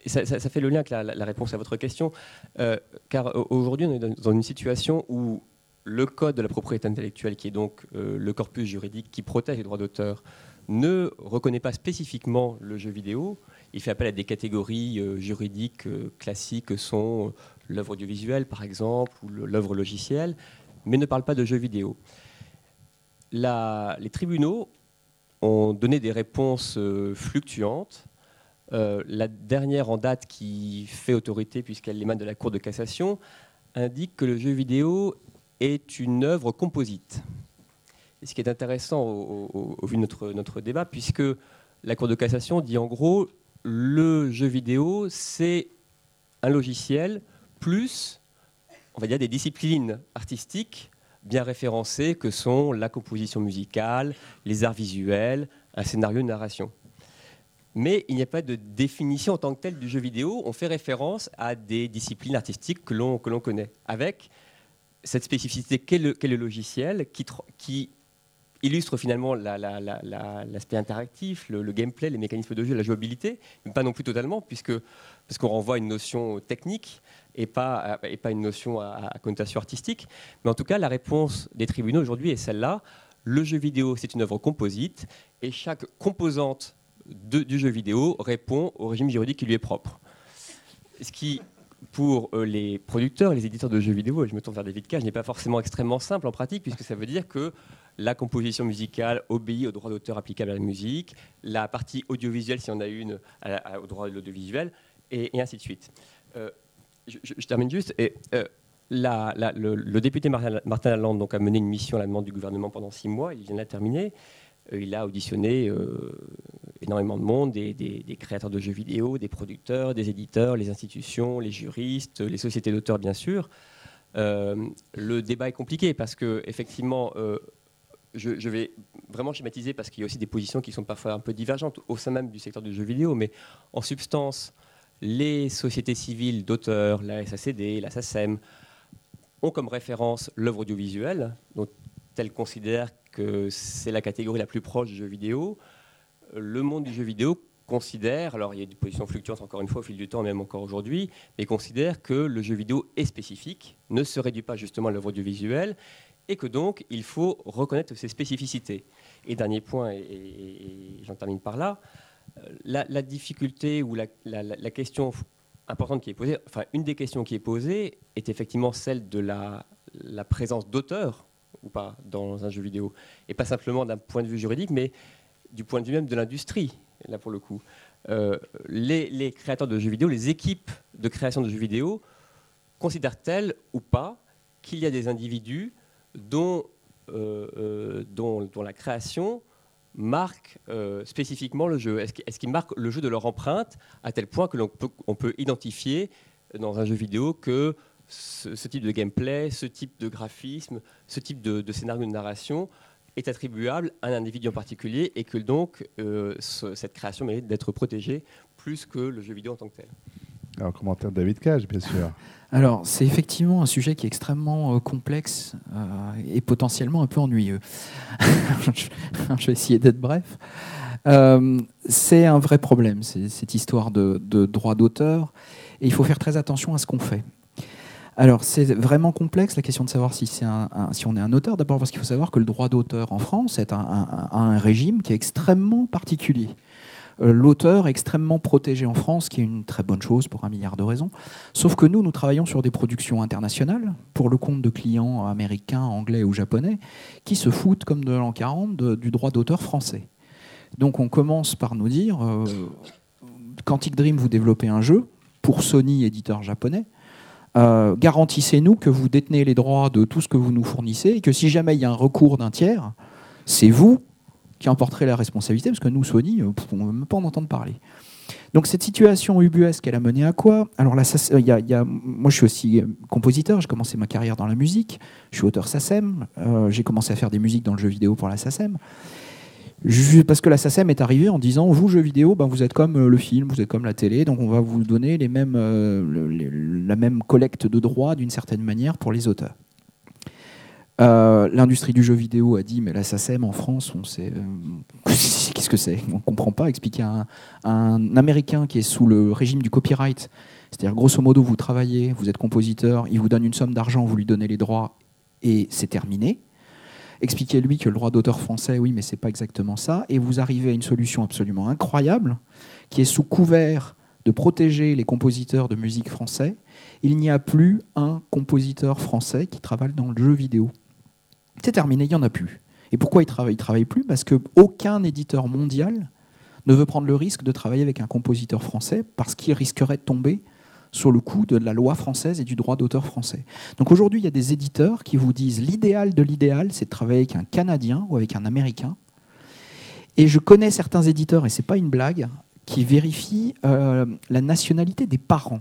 S4: ça, ça- fait le lien avec la, réponse à votre question, euh, car au- aujourd'hui, on est dans, une situation où le code de la propriété intellectuelle, qui est donc euh, le corpus juridique qui protège les droits d'auteur, ne reconnaît pas spécifiquement le jeu vidéo. Il fait appel à des catégories euh, juridiques classiques que sont l'œuvre audiovisuelle, par exemple, ou l'œuvre logicielle, mais ne parle pas de jeux vidéo. Les tribunaux ont donné des réponses fluctuantes. Euh, la dernière en date qui fait autorité, puisqu'elle émane de la Cour de cassation, indique que le jeu vidéo est une œuvre composite. Ce qui est intéressant au, vu de notre, débat, puisque la Cour de cassation dit en gros, le jeu vidéo, c'est un logiciel plus, on va dire, des disciplines artistiques bien référencées que sont la composition musicale, les arts visuels, un scénario, une narration. Mais il n'y a pas de définition en tant que telle du jeu vidéo. On fait référence à des disciplines artistiques que l'on que l'on connaît, avec cette spécificité qu'est le, le, logiciel qui, qui illustre finalement l'aspect interactif, le, gameplay, les mécanismes de jeu, la jouabilité, mais pas non plus totalement, puisque parce qu'on renvoie à une notion technique et pas, et pas une notion à, connotation artistique. Mais en tout cas, la réponse des tribunaux aujourd'hui est celle-là. Le jeu vidéo, c'est une œuvre composite, et chaque composante du jeu vidéo répond au régime juridique qui lui est propre. Ce qui, pour euh, les producteurs, les éditeurs de jeux vidéo, et je me tourne vers David Cage, n'est pas forcément extrêmement simple en pratique, puisque ça veut dire que la composition musicale obéit aux droits d'auteur applicables à la musique, la partie audiovisuelle, si on a une, au droit de l'audiovisuel, et, ainsi de suite. Euh, je, termine juste. Et, euh, le, député Martin, Lalande donc, a mené une mission à la demande du gouvernement pendant six mois. Il vient de la terminer. Euh, il a auditionné énormément de monde, des, créateurs de jeux vidéo, des producteurs, des éditeurs, les institutions, les juristes, les sociétés d'auteurs, bien sûr. le débat est compliqué parce que, effectivement, je, vais vraiment schématiser parce qu'il y a aussi des positions qui sont parfois un peu divergentes au sein même du secteur du jeu vidéo, mais en substance, les sociétés civiles d'auteurs, la SACD, la SACEM, ont comme référence l'œuvre audiovisuelle, dont elles considèrent que c'est la catégorie la plus proche du jeu vidéo. Le monde du jeu vidéo considère, alors il y a des positions fluctuantes encore une fois au fil du temps, même encore aujourd'hui, mais considère que le jeu vidéo est spécifique, ne se réduit pas justement à l'œuvre audiovisuelle, et que donc il faut reconnaître ses spécificités. Et dernier point, et, j'en termine par là, euh, la, difficulté ou la, question importante qui est posée, enfin une des questions qui est posée est effectivement celle de la, présence d'auteurs ou pas dans un jeu vidéo, et pas simplement d'un point de vue juridique, mais du point de vue même de l'industrie, là pour le coup. Euh, les, les, créateurs de jeux vidéo, les équipes de création de jeux vidéo, considèrent-elles ou pas qu'il y a des individus dont, euh, euh, dont, dont, la création marque spécifiquement le jeu? Est-ce qu'ils marquent le jeu de leur empreinte à tel point que l'on peut, on peut identifier dans un jeu vidéo que ce, type de gameplay, ce type de graphisme, ce type de, scénario de narration est attribuable à un individu en particulier et que donc cette création mérite d'être protégée plus que le jeu vidéo en tant que tel
S1: Alors, commentaire de David Cage, bien sûr.
S2: Alors, c'est effectivement un sujet qui est extrêmement euh, complexe euh, et potentiellement un peu ennuyeux. je vais essayer d'être bref. Euh, c'est un vrai problème, cette histoire de, droit d'auteur, et il faut faire très attention à ce qu'on fait. Alors, c'est vraiment complexe la question de savoir si, on est un auteur, d'abord parce qu'il faut savoir que le droit d'auteur en France est un régime qui est extrêmement particulier. Euh, l'auteur est extrêmement protégé en France, qui est une très bonne chose pour un milliard de raisons. Sauf que nous, nous travaillons sur des productions internationales pour le compte de clients américains, anglais ou japonais qui se foutent, comme de l'an 40, du droit d'auteur français. Donc on commence par nous dire, euh, Quantic Dream, vous développez un jeu pour Sony, éditeur japonais. Euh, garantissez-nous que vous détenez les droits de tout ce que vous nous fournissez et que si jamais il y a un recours d'un tiers, c'est vous qui emporterait la responsabilité, parce que nous, Sony, euh, on ne veut même pas en entendre parler. Donc cette situation ubuesque, elle a mené à quoi? Alors là, y y a, moi je suis aussi euh, compositeur, j'ai commencé ma carrière dans la musique, je suis auteur SACEM, j'ai commencé à faire des musiques dans le jeu vidéo pour la SACEM. Parce que la SACEM est arrivée en disant, vous, jeux vidéo, ben, vous êtes comme le film, vous êtes comme la télé, donc on va vous donner les mêmes, la même collecte de droits d'une certaine manière pour les auteurs. Euh, l'industrie du jeu vidéo a dit, mais la SACEM en France, on sait. Euh, qu'est-ce que c'est? On comprend pas. Expliquer à un, Américain qui est sous le régime du copyright, c'est-à-dire grosso modo, vous travaillez, vous êtes compositeur, il vous donne une somme d'argent, vous lui donnez les droits et c'est terminé. Expliquez-lui que le droit d'auteur français, oui, mais c'est pas exactement ça. Et vous arrivez à une solution absolument incroyable qui est sous couvert de protéger les compositeurs de musique français. Il n'y a plus un compositeur français qui travaille dans le jeu vidéo. C'est terminé, il n'y en a plus. Et pourquoi il travaille, travaille plus? Parce qu'aucun éditeur mondial ne veut prendre le risque de travailler avec un compositeur français parce qu'il risquerait de tomber sur le coup de la loi française et du droit d'auteur français. Donc aujourd'hui, il y a des éditeurs qui vous disent l'idéal de l'idéal, c'est de travailler avec un Canadien ou avec un Américain. Et je connais certains éditeurs, et ce n'est pas une blague, qui vérifient euh, la nationalité des parents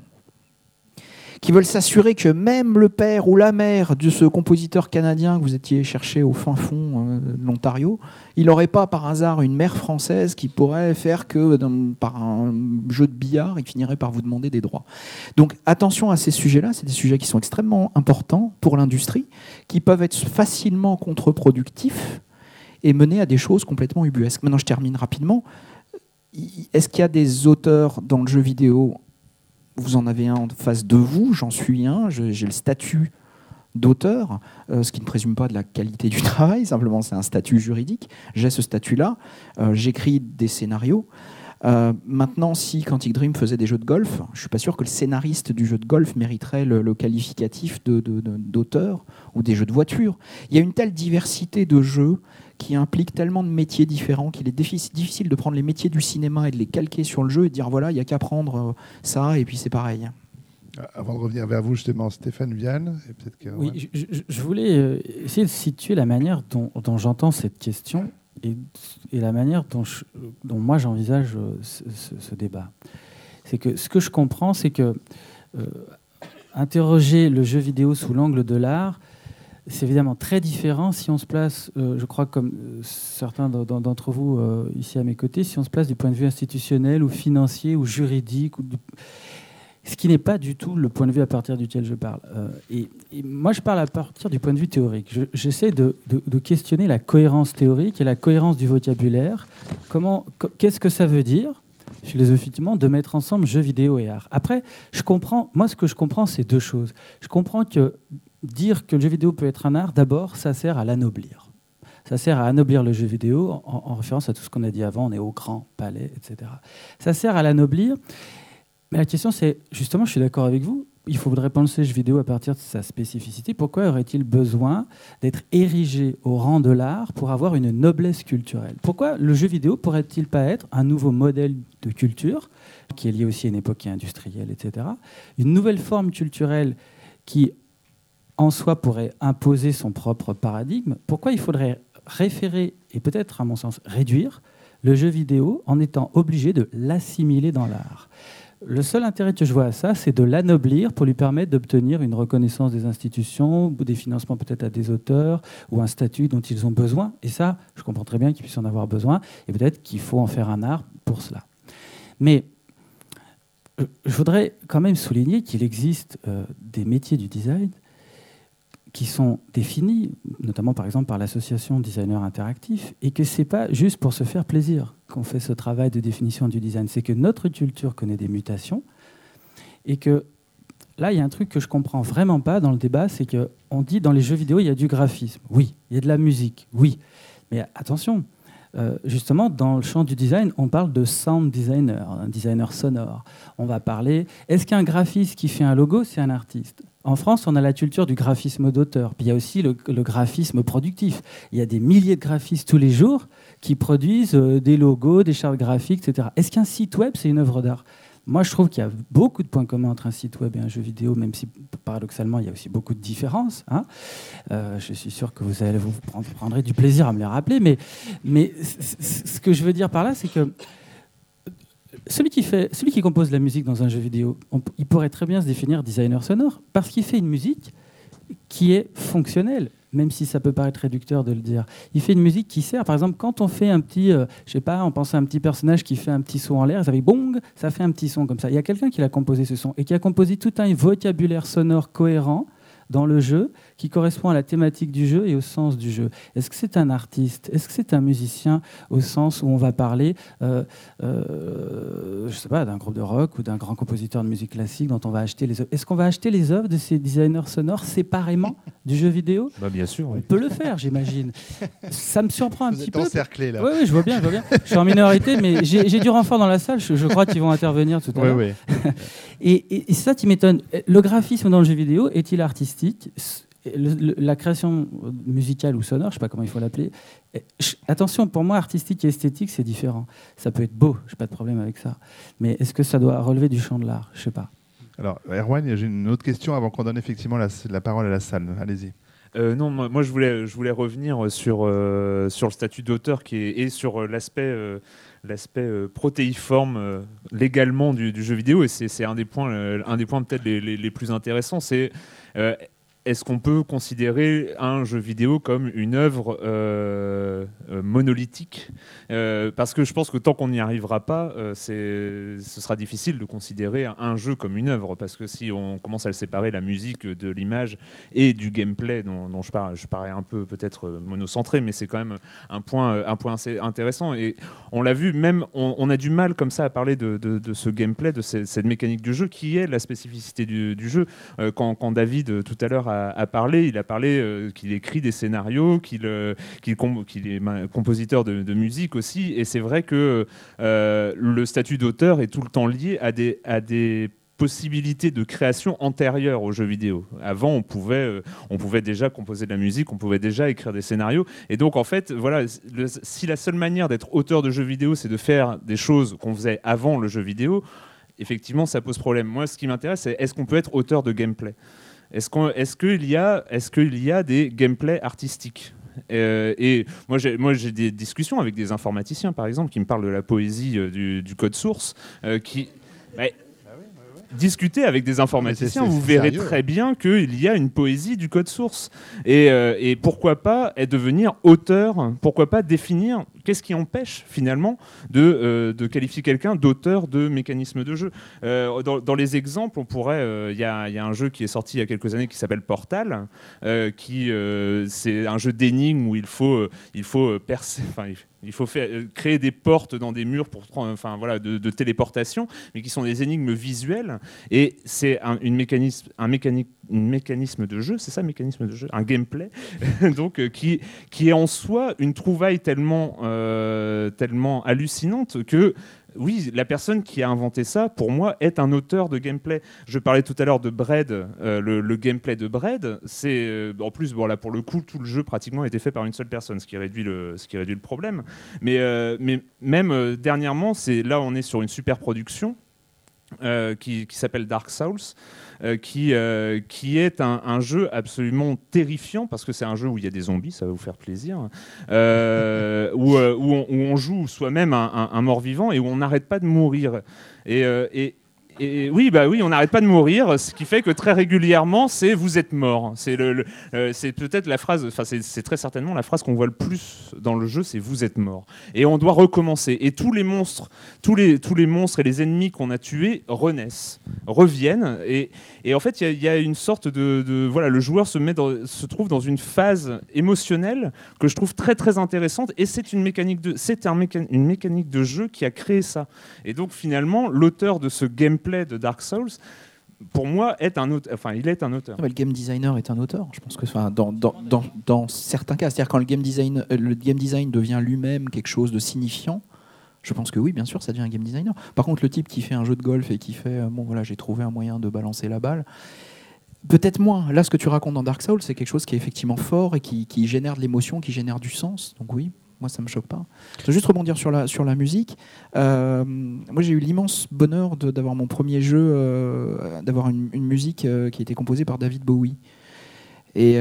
S2: qui veulent s'assurer que même le père ou la mère de ce compositeur canadien que vous étiez cherché au fin fond euh, de l'Ontario, il n'aurait pas par hasard une mère française qui pourrait faire que par un jeu de billard, il finirait par vous demander des droits. Donc attention à ces sujets-là, c'est des sujets qui sont extrêmement importants pour l'industrie, qui peuvent être facilement contre-productifs et mener à des choses complètement ubuesques. Maintenant, je termine rapidement. Est-ce qu'il y a des auteurs dans le jeu vidéo Vous en avez un en face de vous, j'en suis un, j'ai le statut d'auteur, euh, ce qui ne présume pas de la qualité du travail, simplement c'est un statut juridique. J'ai ce statut-là, euh, j'écris des scénarios. Euh, maintenant, si Quantic Dream faisait des jeux de golf, je suis pas sûr que le scénariste du jeu de golf mériterait le, qualificatif d'auteur ou des jeux de voiture. Il y a une telle diversité de jeux qui implique tellement de métiers différents qu'il est difficile de prendre les métiers du cinéma et de les calquer sur le jeu et de dire voilà, il n'y a qu'à prendre euh, ça et puis c'est pareil.
S1: Euh, avant de revenir vers vous, justement, Stéphane Vianne.
S5: oui, je, voulais euh, essayer de situer la manière dont, j'entends cette question et, la manière dont, dont moi j'envisage ce, débat. C'est que ce que je comprends, c'est que interroger le jeu vidéo sous l'angle de l'art, c'est évidemment très différent si on se place, euh, je crois comme euh, certains d'entre vous euh, ici à mes côtés, si on se place du point de vue institutionnel ou financier ou juridique, ce qui n'est pas du tout le point de vue à partir duquel je parle. Et, moi, je parle à partir du point de vue théorique. J'essaie de, questionner la cohérence théorique et la cohérence du vocabulaire. Qu'est-ce que ça veut dire philosophiquement, de mettre ensemble jeux vidéo et art? Après, je comprends, moi ce que je comprends, c'est deux choses. Je comprends que dire que le jeu vidéo peut être un art, d'abord, ça sert à l'anoblir. Ça sert à anoblir le jeu vidéo, en, référence à tout ce qu'on a dit avant, on est au grand palais, etc. Ça sert à l'anoblir. Mais la question, c'est, justement, je suis d'accord avec vous, il faudrait penser le jeu vidéo à partir de sa spécificité. Pourquoi aurait-il besoin d'être érigé au rang de l'art pour avoir une noblesse culturelle? Pourquoi le jeu vidéo pourrait-il pas être un nouveau modèle de culture, qui est lié aussi à une époque industrielle, etc. Une nouvelle forme culturelle qui en soi pourrait imposer son propre paradigme, pourquoi il faudrait référer et peut-être, à mon sens, réduire le jeu vidéo en étant obligé de l'assimiler dans l'art? Le seul intérêt que je vois à ça, c'est de l'anoblir pour lui permettre d'obtenir une reconnaissance des institutions, des financements peut-être à des auteurs, ou un statut dont ils ont besoin. Et ça, je comprends très bien qu'ils puissent en avoir besoin, et peut-être qu'il faut en faire un art pour cela. Mais je voudrais quand même souligner qu'il existe euh, des métiers du design qui sont définis, notamment par exemple par l'association Designer Interactif, et que ce n'est pas juste pour se faire plaisir qu'on fait ce travail de définition du design. C'est que notre culture connaît des mutations, et que là, il y a un truc que je comprends vraiment pas dans le débat, c'est qu'on dit dans les jeux vidéo, il y a du graphisme. Oui, il y a de la musique. Oui. Mais attention, euh, justement, dans le champ du design, on parle de sound designer, un designer sonore. On va parler, est-ce qu'un graphiste qui fait un logo, c'est un artiste? En France, on a la culture du graphisme d'auteur. Puis il y a aussi le, graphisme productif. Il y a des milliers de graphistes tous les jours qui produisent euh, des logos, des chartes graphiques, etc. Est-ce qu'un site web, c'est une œuvre d'art? Moi, je trouve qu'il y a beaucoup de points communs entre un site web et un jeu vidéo, même si paradoxalement, il y a aussi beaucoup de différences. Hein. Euh, je suis sûr que vous, vous prendrez du plaisir à me les rappeler. Mais ce que je veux dire par là, c'est que celui qui, fait, celui qui compose la musique dans un jeu vidéo, il pourrait très bien se définir designer sonore parce qu'il fait une musique qui est fonctionnelle, même si ça peut paraître réducteur de le dire. Il fait une musique qui sert, par exemple, quand on fait un petit, euh, je sais pas, on pense à un petit personnage qui fait un petit son en l'air, ça fait bong, ça fait un petit son comme ça. Il y a quelqu'un qui a composé ce son et qui a composé tout un vocabulaire sonore cohérent dans le jeu qui correspond à la thématique du jeu et au sens du jeu. Est-ce que c'est un artiste? Est-ce que c'est un musicien au sens où on va parler, euh, euh, je sais pas, d'un groupe de rock ou d'un grand compositeur de musique classique dont on va acheter les œuvres? Est-ce qu'on va acheter les œuvres de ces designers sonores séparément du jeu vidéo?
S3: Bah, Bien sûr.
S5: On peut le faire, j'imagine. Ça me surprend un
S1: Vous
S5: petit
S1: êtes
S5: peu.
S1: encerclé là.
S5: Oui, oui, je vois bien, je vois bien. Je suis en minorité, mais j'ai du renfort dans la salle. Je, crois qu'ils vont intervenir tout à l'heure. Oui, oui. et, et ça qui m'étonne. Le graphisme dans le jeu vidéo est-il artistique? La création musicale ou sonore, je ne sais pas comment il faut l'appeler. Attention, pour moi, artistique et esthétique, c'est différent. Ça peut être beau, je n'ai pas de problème avec ça. Mais est-ce que ça doit relever du champ de l'art? Je ne sais pas.
S1: Alors, Erwan, j'ai une autre question avant qu'on donne effectivement la, parole à la salle. Allez-y.
S3: Euh, non, moi, moi, je, voulais, je voulais revenir sur, euh, sur le statut d'auteur qui est, et sur euh, l'aspect euh, l'aspect euh, protéiforme euh, légalement du, du jeu vidéo. Et c'est un des points, euh, un des points peut-être les, les- les plus intéressants. C'est euh, est-ce qu'on peut considérer un jeu vidéo comme une œuvre euh, euh, monolithique? Euh, Parce que je pense que tant qu'on n'y arrivera pas, ce sera difficile de considérer un, jeu comme une œuvre. Parce que si on commence à le séparer, la musique de l'image et du gameplay, dont, je, parle, je parais un peu peut-être monocentré, mais c'est quand même un point, assez intéressant. Et on l'a vu, même on, a du mal comme ça à parler de, ce gameplay, de ce- cette mécanique du jeu, qui est la spécificité du, jeu. Quand, quand David tout à l'heure a, parlé, il a parlé euh, qu'il écrit des scénarios, qu'il euh, est compositeur de, musique aussi. Et c'est vrai que euh, le statut d'auteur est tout le temps lié à des, à des possibilités de création antérieures aux jeux vidéo. Avant, on pouvait, déjà composer de la musique, on pouvait déjà écrire des scénarios. Et donc, en fait, voilà, si la seule manière d'être auteur de jeux vidéo, c'est de faire des choses qu'on faisait avant le jeu vidéo, effectivement, ça pose problème. Moi, ce qui m'intéresse, c'est est-ce qu'on peut être auteur de gameplay? Est-ce qu'il y, a- est-ce qu'il y a des gameplays artistiques? Euh, et moi j'ai, moi, j'ai des discussions avec des informaticiens, par exemple, qui me parlent de la poésie euh, du, code source, euh, qui... Discuter avec des informaticiens, vous verrez
S1: sérieux.
S3: très bien qu'il y a une poésie du code source. Et, euh, et pourquoi pas devenir auteur? Pourquoi pas définir qu'est-ce qui empêche finalement de, euh, de qualifier quelqu'un d'auteur de mécanismes de jeu? Euh, dans, dans les exemples, on pourrait. Il y, a, il y a un jeu qui est sorti il y a quelques années qui s'appelle Portal, qui c'est un jeu d'énigmes où il faut, il faut percer. Enfin, il- il faut euh, créer des portes dans des murs pour, enfin voilà, de, téléportation, mais qui sont des énigmes visuelles. Et c'est un, mécanisme, un mécanisme de jeu, c'est ça, mécanisme de jeu, un gameplay, donc euh, qui, qui est en soi une trouvaille tellement, euh, tellement hallucinante que oui, la personne qui a inventé ça, pour moi, est un auteur de gameplay. Je parlais tout à l'heure de Braid, euh, le, gameplay de Braid, c'est euh, en plus, bon pour le coup, tout le jeu pratiquement a été fait par une seule personne, ce qui réduit le, ce qui réduit le problème. Mais, euh, mais même euh, dernièrement, c'est là on est sur une super production. Euh, qui, qui s'appelle Dark Souls, euh, qui, euh, qui est un, un jeu absolument terrifiant parce que c'est un jeu où il y a des zombies, ça va vous faire plaisir, où, où, on, où on joue soi-même un, un- un mort-vivant et où on n'arrête pas de mourir. Et, et- oui, bah oui, on n'arrête pas de mourir, ce qui fait que très régulièrement, c'est vous êtes mort. Euh, c'est peut-être la phrase, enfin c'est très certainement la phrase qu'on voit le plus dans le jeu, c'est vous êtes mort. Et on doit recommencer. Et tous les monstres, tous les, monstres et les ennemis qu'on a tués renaissent, reviennent. Et, en fait, il y a- une sorte de, voilà, le joueur se met, se trouve dans une phase émotionnelle que je trouve très très intéressante. Et c'est une mécanique de, c'est un une mécanique de jeu qui a créé ça. Et donc finalement, l'auteur de ce gameplay de Dark Souls, pour moi, est un auteur. Enfin, il est un auteur.
S2: Le game designer est un auteur. Je pense que enfin, dans, certains cas, c'est-à-dire quand le game design, euh, le game design devient lui-même quelque chose de signifiant. Je pense que oui, bien sûr, ça devient un game designer. Par contre, le type qui fait un jeu de golf et qui fait, euh, bon voilà, j'ai trouvé un moyen de balancer la balle, peut-être moins. Là, ce que tu racontes dans Dark Souls, c'est quelque chose qui est effectivement fort et qui génère de l'émotion, qui génère du sens. Donc oui, moi, ça me choque pas. Je veux juste rebondir sur la, sur la musique. Euh, moi, j'ai eu l'immense bonheur d'avoir mon premier jeu, euh, d'avoir une, une musique euh, qui a été composée par David Bowie. Et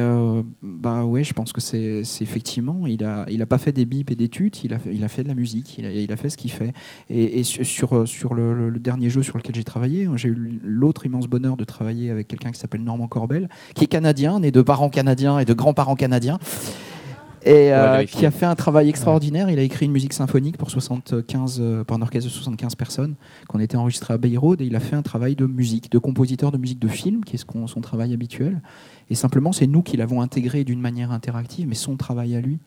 S2: bah ouais, je pense que c'est effectivement, il a, il a pas fait des bips et des tutes, il a, il a fait de la musique, il a, il a fait ce qu'il fait. Et, sur, sur, le, dernier jeu sur lequel j'ai travaillé, j'ai eu l'autre immense bonheur de travailler avec quelqu'un qui s'appelle Normand Corbel, qui est canadien, né de parents canadiens et de grands-parents canadiens. Et euh, qui a fait un travail extraordinaire. Il a écrit une musique symphonique pour 75, euh, pour un orchestre de 75 personnes, qu'on était enregistré à Bay Road. Et il a fait un travail de musique, de compositeur de musique de film, qui est ce qu'on- son travail habituel. Et simplement, c'est nous qui l'avons intégré d'une manière interactive, mais son travail à lui,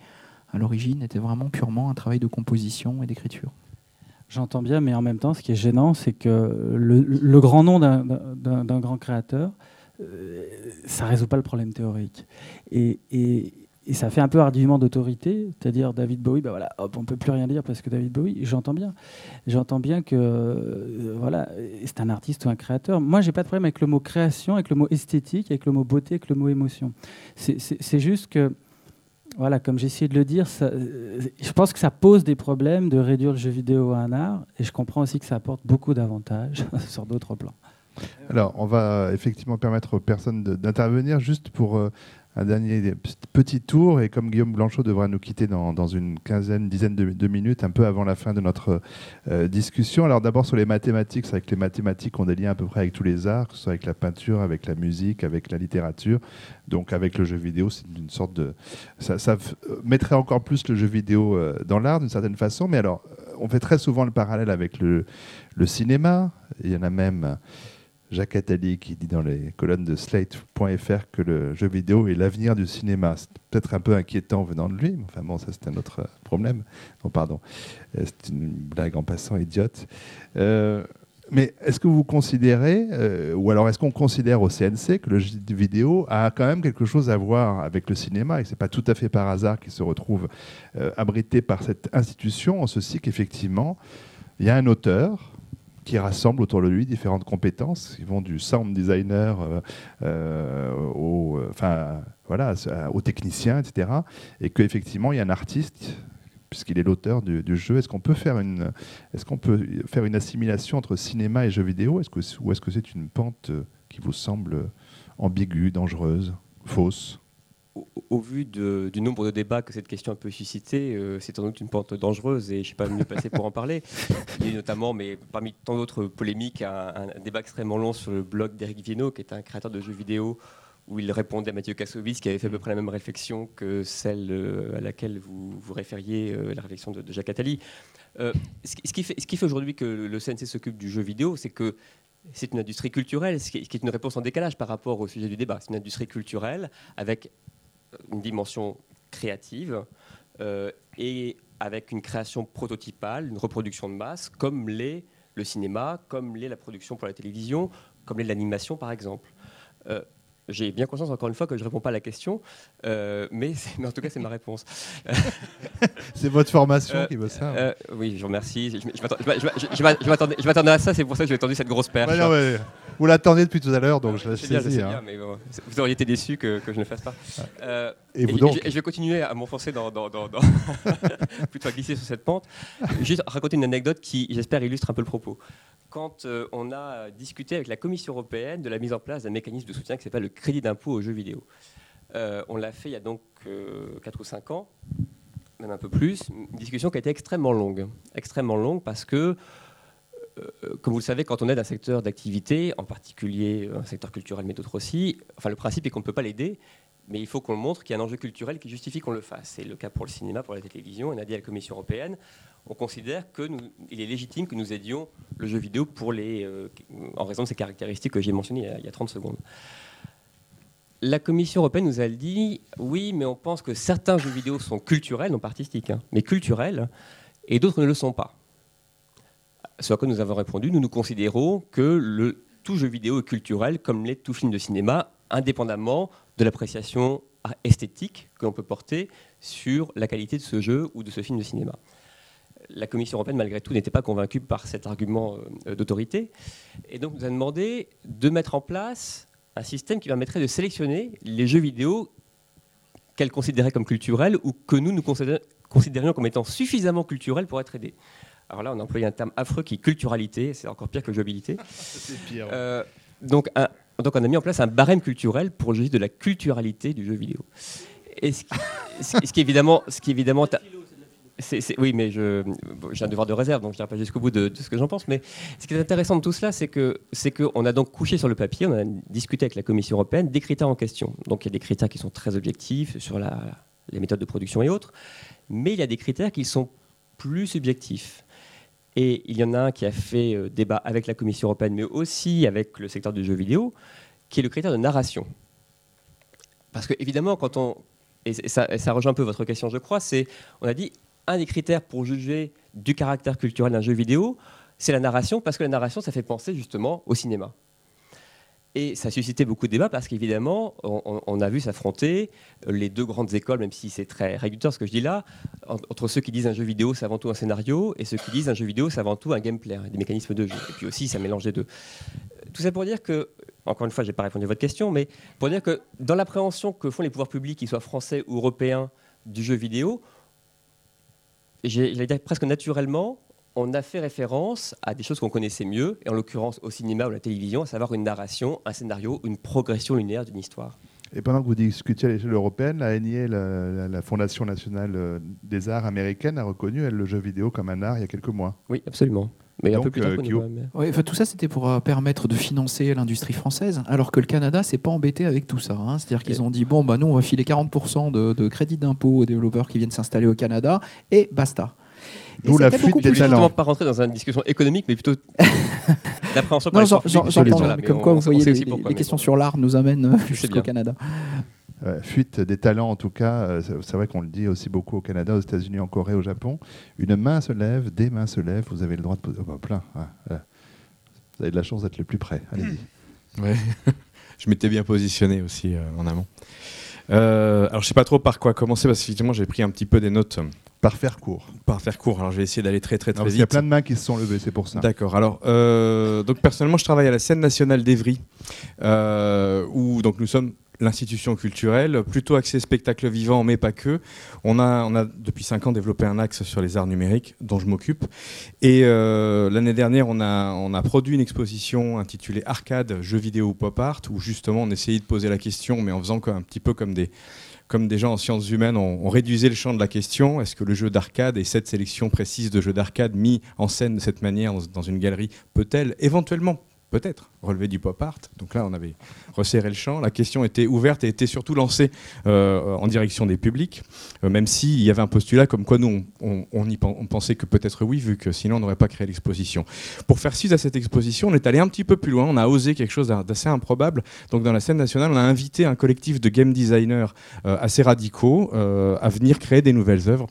S2: à l'origine, était vraiment purement un travail de composition et d'écriture.
S5: J'entends bien, mais en même temps, ce qui est gênant, c'est que le, le grand nom d'un- grand créateur, euh, ça résout pas le problème théorique. Et, et- et ça fait un peu argument d'autorité, c'est-à-dire David Bowie, bah voilà, hop, on peut plus rien dire parce que David Bowie, j'entends bien. J'entends bien que euh, voilà, c'est un artiste ou un créateur. Moi, j'ai pas de problème avec le mot création, avec le mot esthétique, avec le mot beauté, avec le mot émotion. C'est- juste que voilà, comme essayé de le dire, euh, je pense que ça pose des problèmes de réduire le jeu vidéo à un art, et je comprends aussi que ça apporte beaucoup d'avantages sur d'autres plans.
S1: Alors, on va effectivement permettre aux personnes d'intervenir juste pour euh, un dernier petit tour et comme Guillaume Blanchot devra nous quitter dans, une quinzaine, dizaine de, minutes, un peu avant la fin de notre euh, discussion. Alors d'abord sur les mathématiques, c'est vrai que les mathématiques ont des liens à peu près avec tous les arts, que ce soit avec la peinture, avec la musique, avec la littérature, donc avec le jeu vidéo, c'est une sorte de... Ça, ça, mettrait encore plus le jeu vidéo euh, dans l'art d'une certaine façon, mais alors on fait très souvent le parallèle avec le cinéma, il y en a même Jacques Attali qui dit dans les colonnes de Slate.fr que le jeu vidéo est l'avenir du cinéma. C'est peut-être un peu inquiétant venant de lui, mais enfin bon, ça c'est un autre problème. Non, pardon, euh, c'est une blague en passant idiote. Euh, mais est-ce que vous considérez, euh, ou alors est-ce qu'on considère au CNC que le jeu vidéo a quand même quelque chose à voir avec le cinéma et que ce n'est pas tout à fait par hasard qu'il se retrouve abrité par cette institution, en ceci qu'effectivement, il y a un auteur, qui rassemble autour de lui différentes compétences qui vont du sound designer euh, euh, au, enfin, voilà, au technicien, etc. Et qu'effectivement, il y a un artiste puisqu'il est l'auteur du, jeu. Est-ce qu'on peut faire une, est-ce peut faire une assimilation entre cinéma et jeu vidéo? Ou est-ce que c'est une pente qui vous semble ambiguë, dangereuse, fausse?
S4: Au, vu du nombre de débats que cette question peut susciter, euh, c'est sans doute une pente dangereuse et je ne suis pas mieux placé pour en parler. Il y a notamment, mais parmi tant d'autres polémiques, un, débat extrêmement long sur le blog d'Eric Viennot, qui est un créateur de jeux vidéo, où il répondait à Mathieu Kassovitz, qui avait fait à peu près la même réflexion que celle euh, à laquelle vous vous référiez, euh, la réflexion de, Jacques Attali. ce, qui fait, fait aujourd'hui que le CNC s'occupe du jeu vidéo, c'est que c'est une industrie culturelle, ce qui est une réponse en décalage par rapport au sujet du débat. C'est une industrie culturelle avec une dimension créative euh, et avec une création prototypale, une reproduction de masse, comme l'est le cinéma, comme l'est la production pour la télévision, comme l'est l'animation par exemple. Euh, j'ai bien conscience, encore une fois, que je ne réponds pas à la question, euh, mais, en tout cas, c'est ma réponse.
S1: c'est votre formation euh, qui veut ça
S4: euh, Oui, je vous remercie. Je, m'attendais à ça, c'est pour ça que j'ai tendu cette grosse perche.
S1: Vous l'attendez depuis tout à l'heure, donc je la saisis.
S4: Hein. mais vous auriez été déçu que, je ne fasse pas.
S1: et vous donc
S4: Je vais continuer à m'enfoncer dans, dans, plutôt à glisser sur cette pente. Juste raconter une anecdote qui, j'espère, illustre un peu le propos quand euh, on a discuté avec la Commission européenne de la mise en place d'un mécanisme de soutien qui s'appelle le crédit d'impôt aux jeux vidéo. Euh, on l'a fait il y a donc 4 euh, ou 5 ans, même un peu plus, une discussion qui a été extrêmement longue. Extrêmement longue parce que, comme vous le savez, quand on aide un secteur d'activité, en particulier un secteur culturel mais d'autres aussi, enfin, le principe est qu'on ne peut pas l'aider, mais il faut qu'on montre qu'il y a un enjeu culturel qui justifie qu'on le fasse. C'est le cas pour le cinéma, pour la télévision. On a dit à la Commission européenne, on considère qu'il est légitime que nous aidions le jeu vidéo euh, en raison de ces caractéristiques que j'ai mentionnées il y, a, 30 secondes. La Commission européenne nous a dit oui, mais on pense que certains jeux vidéo sont culturels, non pas artistiques, hein, mais culturels, et d'autres ne le sont pas. Ce à quoi nous avons répondu, nous nous considérons que le, tout jeu vidéo est culturel, comme l'est tout film de cinéma, indépendamment de l'appréciation esthétique que l'on peut porter sur la qualité de ce jeu ou de ce film de cinéma la Commission européenne, malgré tout, n'était pas convaincue par cet argument euh, d'autorité. Et donc, nous a demandé de mettre en place un système qui permettrait de sélectionner les jeux vidéo qu'elle considérait comme culturels ou que nous, nous considérions comme étant suffisamment culturels pour être aidés. Alors là, on a employé un terme affreux qui est culturalité, c'est encore pire que jouabilité.
S1: c'est pire.
S4: Euh, donc, donc, on a mis en place un barème culturel pour juger de la culturalité du jeu vidéo. Et ce qui, évidemment, ce qui évidemment oui, mais j'ai un devoir de réserve, donc je n'irai pas jusqu'au bout de, ce que j'en pense. Mais ce qui est intéressant de tout cela, c'est que c'est qu'on a donc couché sur le papier, on a discuté avec la Commission européenne des critères en question. Donc il y a des critères qui sont très objectifs sur la, les méthodes de production et autres, mais il y a des critères qui sont plus subjectifs. Et il y en a un qui a fait euh, débat avec la Commission européenne, mais aussi avec le secteur du jeu vidéo, qui est le critère de narration. Parce que évidemment, quand on et ça, et ça rejoint un peu votre question, je crois, c'est on a dit un des critères pour juger du caractère culturel d'un jeu vidéo, c'est la narration, parce que la narration, ça fait penser justement au cinéma. Et ça a suscité beaucoup de débats parce qu'évidemment, on, a vu s'affronter les deux grandes écoles, même si c'est très réducteur ce que je dis là, entre ceux qui disent un jeu vidéo c'est avant tout un scénario et ceux qui disent un jeu vidéo c'est avant tout un gameplay, des mécanismes de jeu. Et puis aussi, ça mélange les deux. Tout ça pour dire que, encore une fois, je n'ai pas répondu à votre question, mais pour dire que dans l'appréhension que font les pouvoirs publics, qu'ils soient français ou européens, du jeu vidéo, j'allais dire presque naturellement, on a fait référence à des choses qu'on connaissait mieux, et en l'occurrence au cinéma ou à la télévision, à savoir une narration, un scénario, une progression linéaire d'une histoire.
S1: Et pendant que vous discutiez à l'échelle européenne, la NIA, la, la Fondation nationale euh, des arts américaine, a reconnu elle, le jeu vidéo comme un art il y a quelques mois.
S4: Oui, absolument. Mais un peu plus tard
S1: euh,
S2: Ouais, enfin, tout ça, c'était pour euh, permettre de financer l'industrie française, alors que le Canada s'est pas embêté avec tout ça. hein. C'est-à-dire qu'ils ont dit bon, bah nous, on va filer 40% de, de crédit d'impôt aux développeurs qui viennent s'installer au Canada, et basta.
S1: D'où la fuite des talents.
S4: Pas rentrer dans une discussion économique, mais plutôt d'appréhension par
S2: Non,
S4: les
S2: j'entends, comme
S4: on-
S2: quoi, vous voyez, les,
S4: aussi pourquoi,
S2: les questions
S4: bon.
S2: sur l'art nous amènent euh, jusqu'au. Canada.
S1: Fuite des talents, en tout cas, euh, c'est vrai qu'on le dit aussi beaucoup au Canada, aux États-Unis, en Corée, au Japon. Une main se lève, des mains se lèvent, vous avez le droit de poser. Oh, plein. Vous avez de la chance d'être le plus près. Allez-y.
S6: Ouais. je m'étais bien positionné aussi euh, en amont. Euh, alors je sais pas trop par quoi commencer parce qu'effectivement j'ai pris un petit peu des notes
S1: Par faire court.
S6: par faire court. Alors je vais essayer d'aller très très très
S1: parce qu'il y a
S6: vite.
S1: plein de mains qui se sont levées, c'est pour ça.
S6: D'accord. Alors, euh, donc personnellement, je travaille à la scène nationale d'Evry, euh, où donc nous sommes l'institution culturelle, plutôt axée spectacle vivant, mais pas que. On a, on a depuis cinq ans développé un axe sur les arts numériques, dont je m'occupe. Et euh, l'année dernière, on a, on a produit une exposition intitulée Arcade, jeux vidéo pop art, où justement on essayait de poser la question, mais en faisant un petit peu comme des comme gens en sciences humaines, on, réduisait le champ de la question. Est-ce que le jeu d'arcade et cette sélection précise de jeux d'arcade mis en scène de cette manière dans une galerie peut-elle éventuellement, peut-être, relever du pop art Donc là, on avait resserré le champ. La question était ouverte et était surtout lancée euh, en direction des publics, euh, même s'il y avait un postulat comme quoi nous, on, y pensait que peut-être oui, vu que sinon on n'aurait pas créé l'exposition. Pour faire suite à cette exposition, on est allé un petit peu plus loin, on a osé quelque chose d'assez improbable. Donc dans la scène nationale, on a invité un collectif de game designers euh, assez radicaux euh, à venir créer des nouvelles œuvres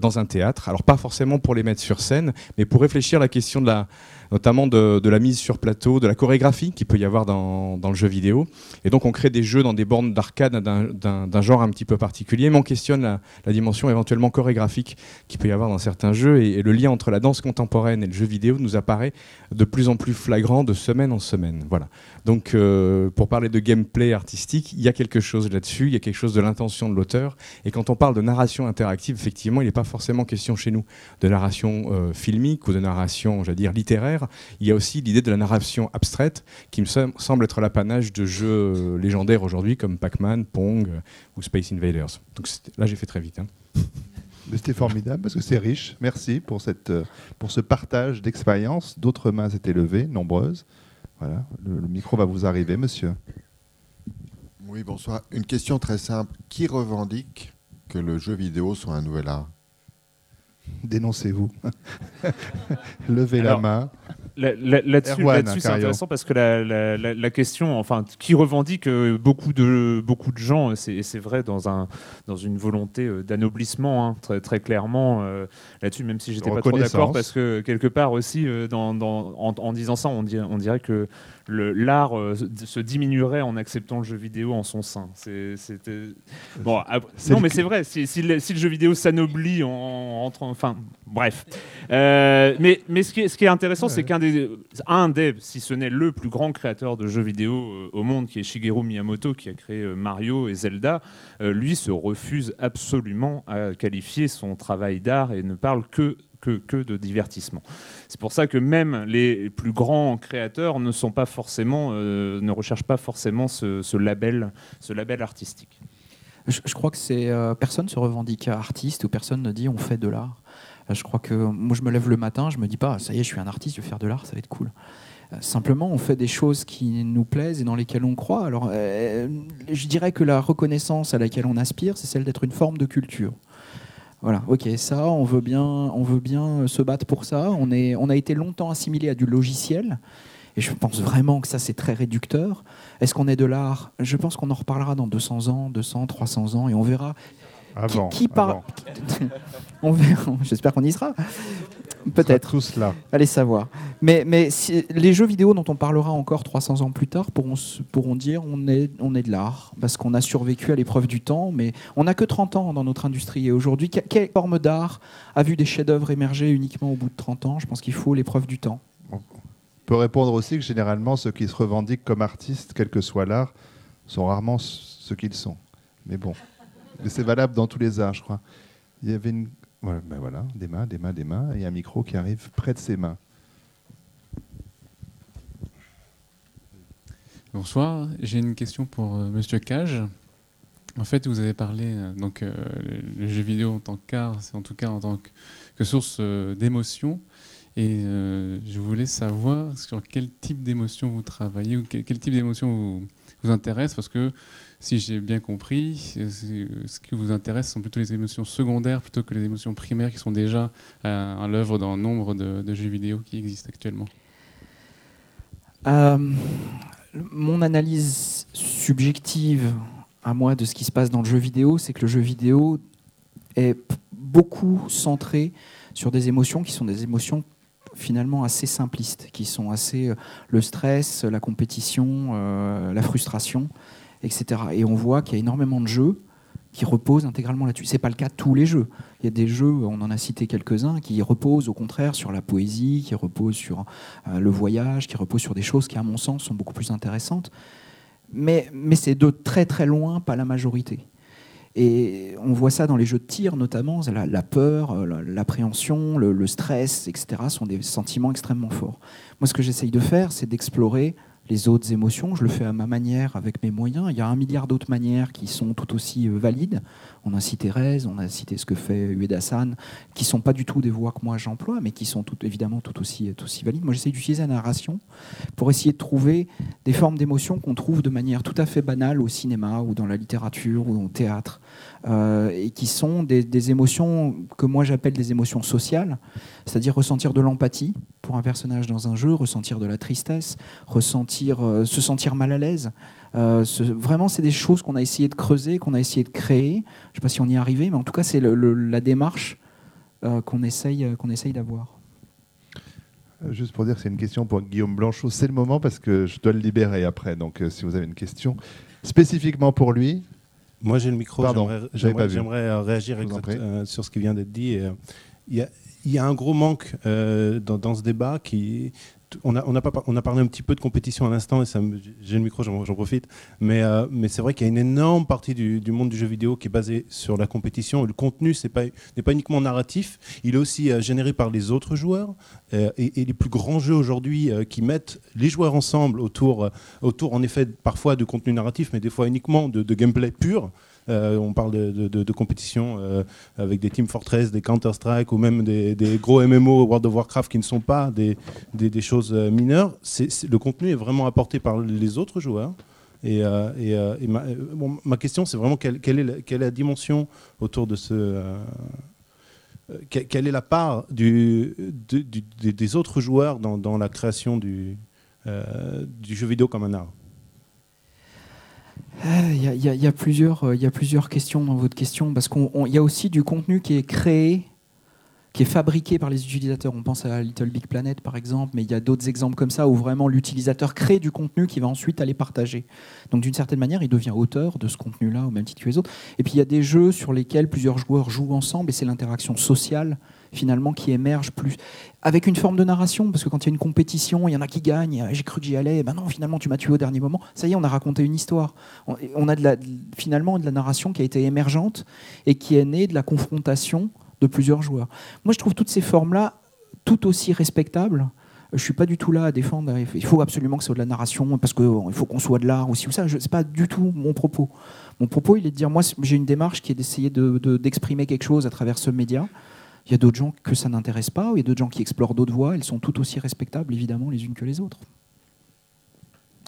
S6: dans un théâtre. Alors pas forcément pour les mettre sur scène, mais pour réfléchir à la question de la, notamment de, la mise sur plateau, de la chorégraphie qu'il peut y avoir dans, dans le jeu vidéo. Et donc on crée des jeux dans des bornes d'arcade d'un- genre un petit peu particulier, mais on questionne la, la dimension éventuellement chorégraphique qu'il peut y avoir dans certains jeux. Et, et le lien entre la danse contemporaine et le jeu vidéo nous apparaît de plus en plus flagrant de semaine en semaine. Voilà. Donc euh, pour parler de gameplay artistique, il y a quelque chose là-dessus, il y a quelque chose de l'intention de l'auteur. Et quand on parle de narration interactive, effectivement, il n'est pas forcément question chez nous de narration euh, filmique ou de narration, j'allais dire, littéraire. Il y a aussi l'idée de la narration abstraite qui me sem- semble être l'apanage de jeux euh, légendaires aujourd'hui comme Pac-Man, Pong euh, ou Space Invaders. Donc là, j'ai fait très vite. hein.
S1: C'était formidable parce que c'est riche. Merci pour, cette, pour ce partage d'expérience. D'autres mains s'étaient levées, nombreuses. Voilà, le, le micro va vous arriver, monsieur.
S7: Oui, bonsoir. Une question très simple. Qui revendique que le jeu vidéo soit un nouvel art?
S1: Dénoncez-vous. Levez
S3: Alors,
S1: la main.
S3: Là- là- Là-dessus, c'est intéressant parce que la, la- la- la question, enfin, qui revendique euh, beaucoup de beaucoup de gens, c'est et c'est vrai dans un dans une volonté euh, d'anoblissement, hein, très très clairement euh, là-dessus, même si j'étais pas trop d'accord parce que quelque part aussi, dans, dans- en, en disant ça, on dirait, on dirait que l'art euh, se- diminuerait en acceptant le jeu vidéo en son sein. C'est- C'était bon. ah, non, mais c'est vrai. Si, si le, si le jeu vidéo s'anoblit en, en enfin, bref. Euh, mais mais ce qui est, ce qui est intéressant,
S1: Ouais.
S3: c'est qu'un des, un des, si ce n'est le plus grand créateur de jeux vidéo euh, au monde, qui est Shigeru Miyamoto, qui a créé Mario et Zelda, lui se refuse absolument à qualifier son travail d'art et ne parle que que, que de divertissement. C'est pour ça que même les plus grands créateurs ne sont pas forcément, euh, ne recherchent pas forcément ce, ce label, ce label artistique.
S2: Je, crois que c'est euh, personne se revendique artiste ou personne ne dit on fait de l'art. Euh, Je crois que moi je me lève le matin, je me dis pas ça y est, je suis un artiste, je vais faire de l'art, ça va être cool. Euh, Simplement, on fait des choses qui nous plaisent et dans lesquelles on croit. Alors, je dirais que la reconnaissance à laquelle on aspire, c'est celle d'être une forme de culture. Voilà, ok, ça, on veut bien, on veut bien se battre pour ça. On, est, on a été longtemps assimilé à du logiciel, et je pense vraiment que ça, c'est très réducteur. Est-ce qu'on est de l'art? Je pense qu'on en reparlera dans 200 ans, 200, 300 ans, et on verra
S1: Avant.
S2: qui par- on verra. J'espère qu'on y sera. Peut-être.
S1: Tout cela.
S2: Allez savoir. Mais, mais si- les jeux vidéo dont on parlera encore 300 ans plus tard pourront, dire on est, on est de l'art, parce qu'on a survécu à l'épreuve du temps, mais on n'a que 30 ans dans notre industrie. Et aujourd'hui, que- quelle forme d'art a vu des chefs-d'œuvre émerger uniquement au bout de 30 ans? Je pense qu'il faut l'épreuve du temps.
S1: On peut répondre aussi que généralement, ceux qui se revendiquent comme artistes, quel que soit l'art, sont rarement ce qu'ils sont. Mais bon, Mais c'est valable dans tous les arts, je crois. Il y avait une... ouais, ben voilà, des mains, des mains, des mains, et un micro qui arrive près de ses mains.
S8: Bonsoir, j'ai une question pour euh, Monsieur Cage. En fait, vous avez parlé euh, donc euh, le, jeu vidéo en tant qu'art, c'est en tout cas en tant que, source euh, d'émotion. Et euh, je voulais savoir sur quel type d'émotion vous travaillez ou quel, quel type d'émotion vous, vous intéresse, parce que si j'ai bien compris, ce qui vous intéresse sont plutôt les émotions secondaires plutôt que les émotions primaires qui sont déjà à, à l'œuvre dans nombre de, jeux vidéo qui existent actuellement.
S2: Euh, mon analyse subjective à moi de ce qui se passe dans le jeu vidéo, c'est que le jeu vidéo est beaucoup centré sur des émotions qui sont des émotions finalement assez simplistes, qui sont assez euh, le stress, la compétition, euh, la frustration, etc. Et on voit qu'il y a énormément de jeux qui reposent intégralement là-dessus. C'est pas le cas de tous les jeux. Il y a des jeux, on en a cité quelques-uns, qui reposent au contraire sur la poésie, qui reposent sur euh, le voyage, qui reposent sur des choses qui, à mon sens, sont beaucoup plus intéressantes. Mais, mais c'est de très très loin pas la majorité. Et on voit ça dans les jeux de tir notamment, la, peur, euh, la- l'appréhension, le, le stress, etc. sont des sentiments extrêmement forts. Moi, ce que j'essaye de faire, c'est d'explorer les autres émotions. Je le fais à ma manière, avec mes moyens. Il y a un milliard d'autres manières qui sont tout aussi euh, valides. On a cité Rez, on a cité ce que fait Ueda-san, qui sont pas du tout des voies que moi j'emploie, mais qui sont tout, évidemment tout aussi, tout aussi valides. Moi, j'essaye d'utiliser la narration pour essayer de trouver des formes d'émotions qu'on trouve de manière tout à fait banale au cinéma ou dans la littérature ou au théâtre, euh, et qui sont des, des émotions que moi j'appelle des émotions sociales, c'est-à-dire ressentir de l'empathie pour un personnage dans un jeu, ressentir de la tristesse, ressentir, euh, se sentir mal à l'aise. Euh, ce- vraiment, c'est des choses qu'on a essayé de creuser, qu'on a essayé de créer. Je ne sais pas si on y est arrivé, mais en tout cas, c'est le- le- la démarche euh, qu'on essaye, euh, qu'on essaye d'avoir.
S1: Juste pour dire que c'est une question pour Guillaume Blanchot, c'est le moment parce que je dois le libérer après. Donc euh, si vous avez une question spécifiquement pour lui,
S9: Moi, j'ai le micro.
S1: Pardon,
S9: j'aimerais-
S1: j'avais pas
S9: J'aimerais
S1: vu.
S9: j'aimerais, réagir exact- euh, sur ce qui vient d'être dit. euh, Il y, a, il y a un gros manque euh, dans, dans ce débat qui. On a, on, a pas, parlé un petit peu de compétition à l'instant et j'ai le micro, j'en profite. Mais, euh, mais c'est vrai qu'il y a une énorme partie du, monde du jeu vidéo qui est basée sur la compétition. Le contenu c'est pas- n'est pas uniquement narratif, il est aussi euh, généré par les autres joueurs. Euh, et, les plus grands jeux aujourd'hui qui mettent les joueurs ensemble autour, autour, en effet, parfois de contenu narratif, mais des fois uniquement de, de gameplay pur. Euh, on parle de, de- de- de compétition euh, avec des Team Fortress, des Counter-Strike ou même des, gros MMO World of Warcraft qui ne sont pas des, choses euh, mineures. Le contenu est vraiment apporté par les autres joueurs. Et, ma, question, c'est vraiment quelle, quelle est la, dimension autour de ce. que- quelle est la part des- autres joueurs dans, la création du, jeu vidéo comme un art?
S2: Il y, a- il y a- plusieurs, euh, plusieurs questions dans votre question, parce qu'il y a aussi du contenu qui est créé, qui est fabriqué par les utilisateurs. On pense à Little Big Planet, par exemple, mais il y a d'autres exemples comme ça où vraiment l'utilisateur crée du contenu qui va ensuite aller partager. Donc d'une certaine manière, il devient auteur de ce contenu-là, au même titre que les autres. Et puis il y a des jeux sur lesquels plusieurs joueurs jouent ensemble, et c'est l'interaction sociale finalement qui émerge plus avec une forme de narration parce que quand il y a une compétition il y en a qui gagnent j'ai cru que j'y allais ben non finalement tu m'as tué au dernier moment. Ça y est on a raconté une histoire. On, a finalement de la narration qui a été émergente et qui est née de la confrontation de plusieurs joueurs. Moi je trouve toutes ces formes là tout aussi respectables. Je suis pas du tout là à défendre il faut absolument que ce soit de la narration parce qu'il faut qu'on soit de l'art aussi ou ça c'est pas du tout mon propos. Mon propos il est de dire moi j'ai une démarche qui est d'essayer de- de- d'exprimer quelque chose à travers ce média il y a d'autres gens que ça n'intéresse pas, ou il y a d'autres gens qui explorent d'autres voies. Elles sont toutes aussi respectables, évidemment, les unes que les autres.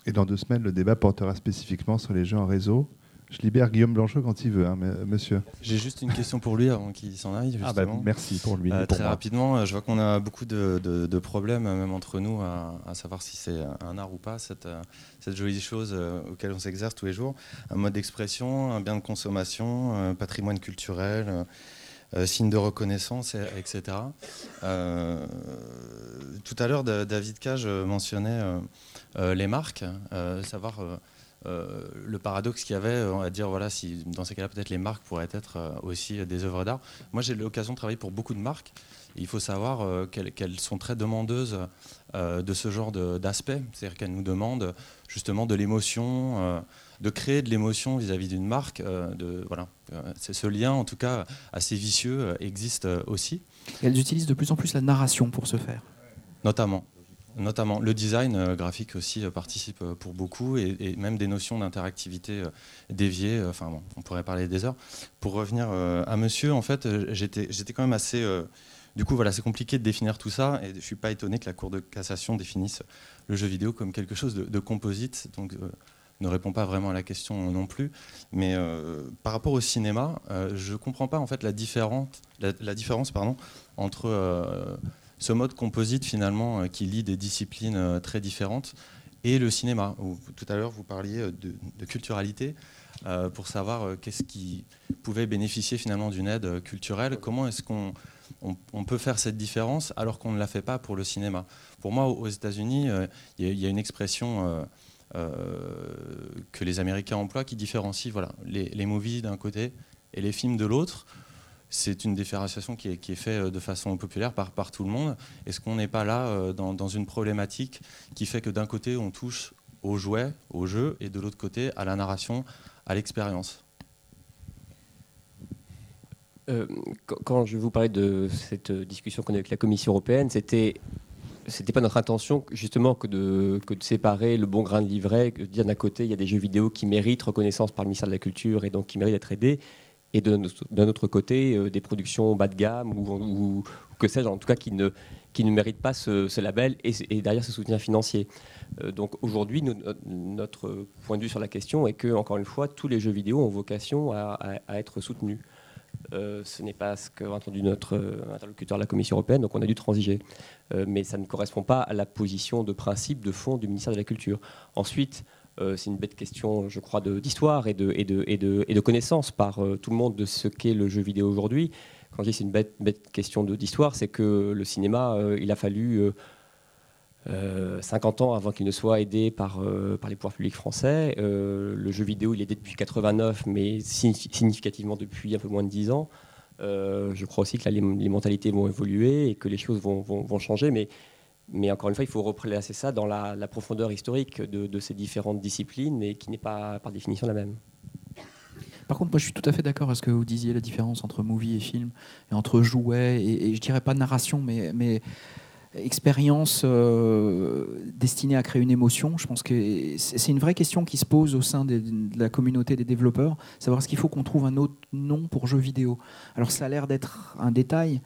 S1: et dans deux semaines, le débat portera spécifiquement sur les jeux en réseau. Je libère Guillaume Blanchot quand il veut, hein, monsieur.
S10: J'ai juste une question pour lui avant qu'il s'en aille.
S1: Ah bah, merci pour lui.
S10: Euh,
S1: pour
S10: très
S1: moi.
S10: rapidement, euh, je vois qu'on a beaucoup de, de- de problèmes, euh, même entre nous, à, à savoir si c'est un art ou pas, cette, euh, cette jolie chose euh, auquel on s'exerce tous les jours. Un mode d'expression, un bien de consommation, un patrimoine culturel, euh, euh, signe de reconnaissance, et- etc. Euh, tout à l'heure, Da- David Cage euh, mentionnait euh, les marques, savoir le paradoxe qu'il y avait, va dire, voilà, si dans ces cas-là, peut-être les marques pourraient être aussi des œuvres d'art. Moi, j'ai l'occasion de travailler pour beaucoup de marques. Il faut savoir qu'elles sont très demandeuses de ce genre d'aspect. C'est-à-dire qu'elles nous demandent justement de l'émotion, de créer de l'émotion vis-à-vis d'une marque. euh, de, voilà. Euh, c'est ce lien, en tout cas, assez vicieux, euh, existe aussi,
S2: Et elles utilisent de plus en plus la narration pour ce faire.
S10: notamment. notamment le design graphique aussi participe pour beaucoup et, et même des notions d'interactivité déviées. Enfin, bon, on pourrait parler des heures. Pour revenir à Monsieur, en fait, j'étais j'étais quand même assez. du coup, voilà, c'est compliqué de définir tout ça et je suis pas étonné que la Cour de cassation définisse le jeu vidéo comme quelque chose de, de composite. Donc, euh, ne répond pas vraiment à la question non plus. Mais euh, par rapport au cinéma, euh, je comprends pas en fait la différence, la, différence pardon, entre euh, ce mode composite finalement qui lie des disciplines très différentes et le cinéma. Tout à l'heure, vous parliez de, culturalité pour savoir qu'est-ce qui pouvait bénéficier finalement d'une aide culturelle. Comment est-ce qu'on on, on peut faire cette différence alors qu'on ne la fait pas pour le cinéma? Pour moi, aux États-Unis, il y, a- une expression que les Américains emploient qui différencie voilà, les, les movies d'un côté et les films de l'autre. C'est une différenciation qui est, qui est faite euh, de façon populaire par, par tout le monde. Est-ce qu'on n'est pas là euh, dans, dans une problématique qui fait que d'un côté, on touche aux jouets, au jeu, et de l'autre côté, à la narration, à l'expérience?
S4: Euh, quand je vous parlais de cette discussion qu'on a avec la Commission européenne, c'était c'était pas notre intention justement que de, séparer le bon grain de livret, de dire d'un côté il y a des jeux vidéo qui méritent reconnaissance par le ministère de la Culture et donc qui méritent d'être aidés, et d'un autre côté euh, des productions bas de gamme ou, que sais-je, en tout cas qui ne, qui ne méritent pas ce, label et, derrière ce soutien financier. Euh, donc aujourd'hui, notre- point de vue sur la question est que, encore une fois, tous les jeux vidéo ont vocation à être soutenus. Euh, ce n'est pas ce qu'a entendu notre euh, interlocuteur de la Commission européenne, donc on a dû transiger. Euh, mais ça ne correspond pas à la position de principe, de fond du ministère de la Culture. Ensuite, c'est une bête question, je crois, d'histoire et de, et, de, et, de, et de connaissance par tout le monde de ce qu'est le jeu vidéo aujourd'hui. Quand je dis c'est une bête, bête question d'histoire, c'est que le cinéma, il a fallu euh, euh, 50 ans avant qu'il ne soit aidé par, euh, par les pouvoirs publics français. Euh, le jeu vidéo, il est aidé depuis 89, mais signifi- significativement depuis un peu moins de 10 ans. Je crois aussi que là, les, mentalités vont évoluer et que les choses vont, vont- vont changer, mais, mais encore une fois, il faut replacer ça dans la, profondeur historique de, ces différentes disciplines et qui n'est pas par définition la même.
S2: Par contre, moi, je suis tout à fait d'accord à ce que vous disiez, la différence entre movie et film, et entre jouet, et, et je dirais pas narration, mais, mais expérience euh, destinée à créer une émotion. Je pense que c'est une vraie question qui se pose au sein de la communauté des développeurs, savoir ce qu'il faut qu'on trouve un autre nom pour jeu vidéo. Alors ça a l'air d'être un détail,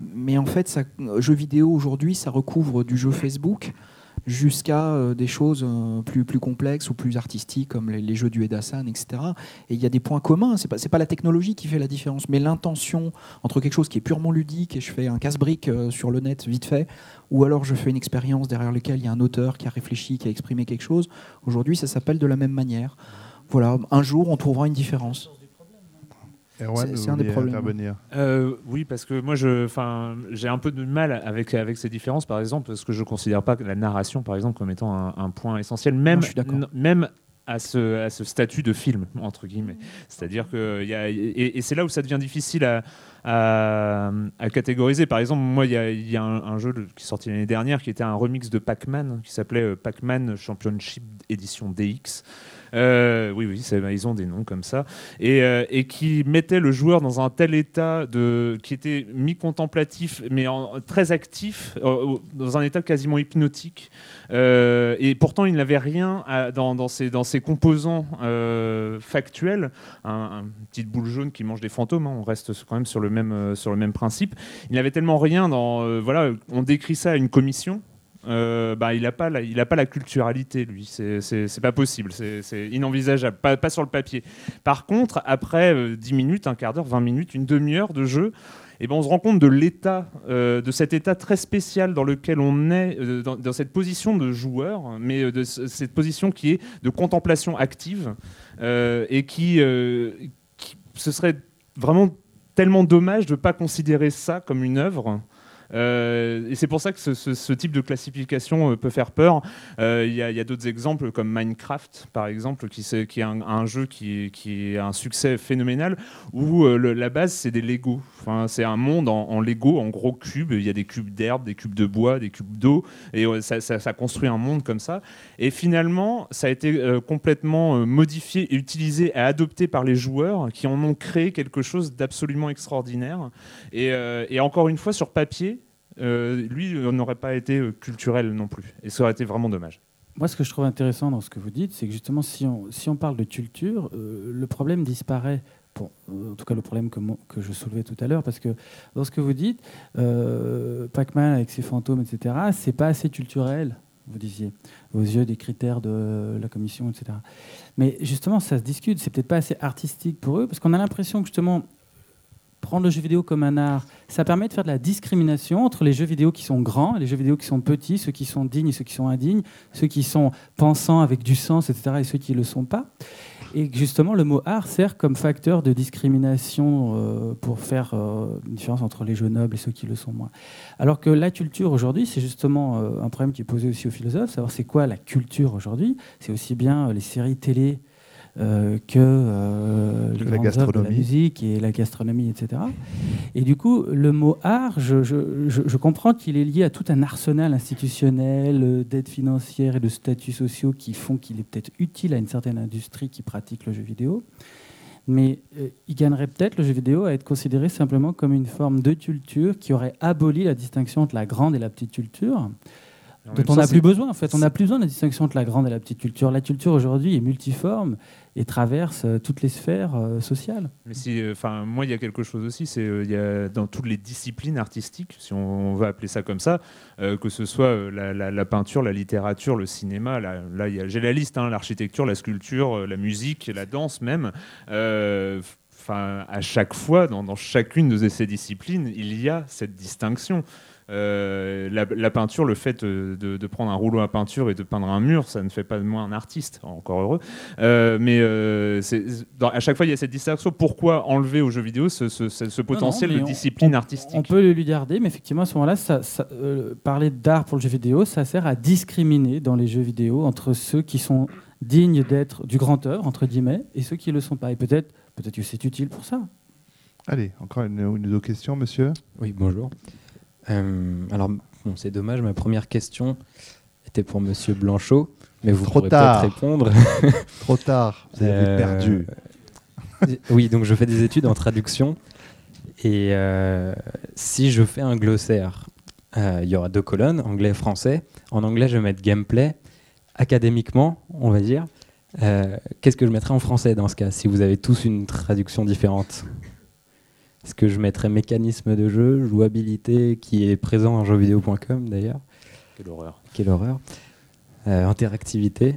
S2: mais en fait, ça, jeu vidéo aujourd'hui, ça recouvre du jeu Facebook jusqu'à euh, des choses euh, plus, complexes ou plus artistiques comme les, jeux du Edasan, etc. Et il y a des points communs. C'est pas, pas la technologie qui fait la différence, mais l'intention entre quelque chose qui est purement ludique et je fais un casse-brique euh, sur le net vite fait, ou alors je fais une expérience derrière laquelle il y a un auteur qui a réfléchi, qui a exprimé quelque chose. Aujourd'hui, ça s'appelle de la même manière. Voilà, un jour, on trouvera une différence.
S1: Erwan,
S2: C'est- un des problèmes.
S1: intervenir
S3: Euh, oui, parce que moi, je, enfin, j'ai un peu de mal avec avec ces différences, par exemple, parce que je considère pas la narration, par exemple, comme étant un, un point essentiel, même même à ce, à ce statut de film entre guillemets. C'est-à-dire que il y a, et, et c'est là où ça devient difficile à, à, à catégoriser. Par exemple, moi, il y a, il y a un, un jeu qui est sorti l'année dernière qui était un remix de Pac-Man qui s'appelait euh, Pac-Man Championship Edition DX. Euh, oui, oui, ils ont des noms comme ça. Et, euh, et qui mettait le joueur dans un tel état de, qui était mi-contemplatif, mais très actif, euh, dans un état quasiment hypnotique. Et pourtant, il n'avait rien dans, dans, ses, composants factuels. Un, un petite boule jaune qui mange des fantômes, hein, on reste quand même sur le même, principe. Il n'avait tellement rien dans. voilà, on décrit ça à une commission. Euh, bah, il n'a pas, la- il a pas la culturalité, lui. C'est- pas possible, c'est inenvisageable, pas, sur le papier. Par contre, après euh, 10 minutes, un quart d'heure, 20 minutes, une demi-heure de jeu, eh ben, on se rend compte de l'état, euh, de cet état très spécial dans lequel on est, euh, dans, cette position de joueur, mais euh, de ce- cette position qui est de contemplation active et qui, qui- ce serait vraiment tellement dommage de ne pas considérer ça comme une œuvre. Euh, et c'est pour ça que ce, type de classification euh, peut faire peur. Euh, Il y a, d'autres exemples comme Minecraft, par exemple, qui, est un, jeu qui, qui a un succès phénoménal, où la base, c'est des Lego. Enfin, c'est un monde en, Lego, en gros cubes. Il y a des cubes d'herbe, des cubes de bois, des cubes d'eau, et ça, construit un monde comme ça. Et finalement, ça a été complètement modifié, utilisé et adopté par les joueurs qui en ont créé quelque chose d'absolument extraordinaire. Et, encore une fois, sur papier, lui euh, n'aurait pas été euh, culturel non plus. Et ça aurait été vraiment dommage.
S5: Moi, ce que je trouve intéressant dans ce que vous dites, c'est que justement, si on, si on parle de culture, euh, le problème disparaît. Bon, en tout cas, le problème que, que je soulevais tout à l'heure, parce que dans ce que vous dites, euh, Pac-Man avec ses fantômes, etc., c'est pas assez culturel, vous disiez, aux yeux des critères de la commission, etc. Mais justement, ça se discute, c'est peut-être pas assez artistique pour eux, parce qu'on a l'impression que justement, prendre le jeu vidéo comme un art, ça permet de faire de la discrimination entre les jeux vidéo qui sont grands les jeux vidéo qui sont petits, ceux qui sont dignes et ceux qui sont indignes, ceux qui sont pensants avec du sens, etc., et ceux qui ne le sont pas. Et justement, le mot art sert comme facteur de discrimination euh, pour faire euh, une différence entre les jeux nobles et ceux qui le sont moins. Alors que la culture aujourd'hui, c'est justement euh, un problème qui est posé aussi aux philosophes, savoir c'est quoi la culture aujourd'hui. C'est aussi bien les séries télé euh, que euh, les
S1: La
S5: de la
S1: gastronomie.
S5: musique et la gastronomie, etc. Et du coup, le mot art, je, je- je- je comprends qu'il est lié à tout un arsenal institutionnel euh, d'aides financières et de statuts sociaux qui font qu'il est peut-être utile à une certaine industrie qui pratique le jeu vidéo. Mais euh, il gagnerait peut-être le jeu vidéo à être considéré simplement comme une forme de culture qui aurait aboli la distinction entre la grande et la petite culture, dont on n'a plus besoin en fait. On n'a plus besoin de la distinction entre la grande et la petite culture. La culture aujourd'hui est multiforme et traverse euh, toutes les sphères euh, sociales.
S3: Mais si, euh, enfin, moi, il y a quelque chose aussi, c'est euh, il y a dans toutes les disciplines artistiques, si on, veut appeler ça comme ça, euh, que ce soit euh, la, la- la peinture, la littérature, le cinéma. Là, j'ai la liste, hein, l'architecture, la sculpture, euh, la musique, la danse même. Euh, Enfin, à chaque fois, dans, dans chacune de ces disciplines, il y a cette distinction. Euh, la, la peinture, le fait de, de prendre un rouleau à peinture et de peindre un mur, ça ne fait pas de moi un artiste, encore heureux. Euh, mais euh, c'est- dans- à chaque fois, il y a cette distinction. Pourquoi enlever aux jeux vidéo ce, ce- ce- ce potentiel
S5: Non, non,
S3: de
S5: on-
S3: discipline
S5: on-
S3: artistique
S5: On peut le lui garder, mais effectivement, à ce moment-là, ça, ça, euh, parler d'art pour le jeu vidéo, ça sert à discriminer dans les jeux vidéo entre ceux qui sont dignes d'être du grand œuvre, entre guillemets, et ceux qui ne le sont pas. Et peut-être peut que c'est utile pour ça.
S1: Allez, encore une, une ou deux questions, monsieur
S11: Oui, bonjour. Euh, alors, bon, c'est dommage, ma première question était pour Monsieur Blanchot, mais vous
S1: Trop
S11: pourrez
S1: tard.
S11: peut-être répondre.
S1: Trop tard, vous avez
S11: Euh,
S1: perdu.
S11: Oui, donc je fais des études en traduction. Et euh, si je fais un glossaire, euh, il y aura deux colonnes, anglais et français. En anglais, je vais mettre gameplay. Académiquement, on va dire. Euh, Qu'est-ce que je mettrais en français dans ce cas, si vous avez tous une traduction différente? Est-ce que je mettrais mécanisme de jeu, jouabilité, qui est présent en jeuxvideo.com d'ailleurs
S3: Quelle horreur.
S11: Quelle horreur. Euh, interactivité.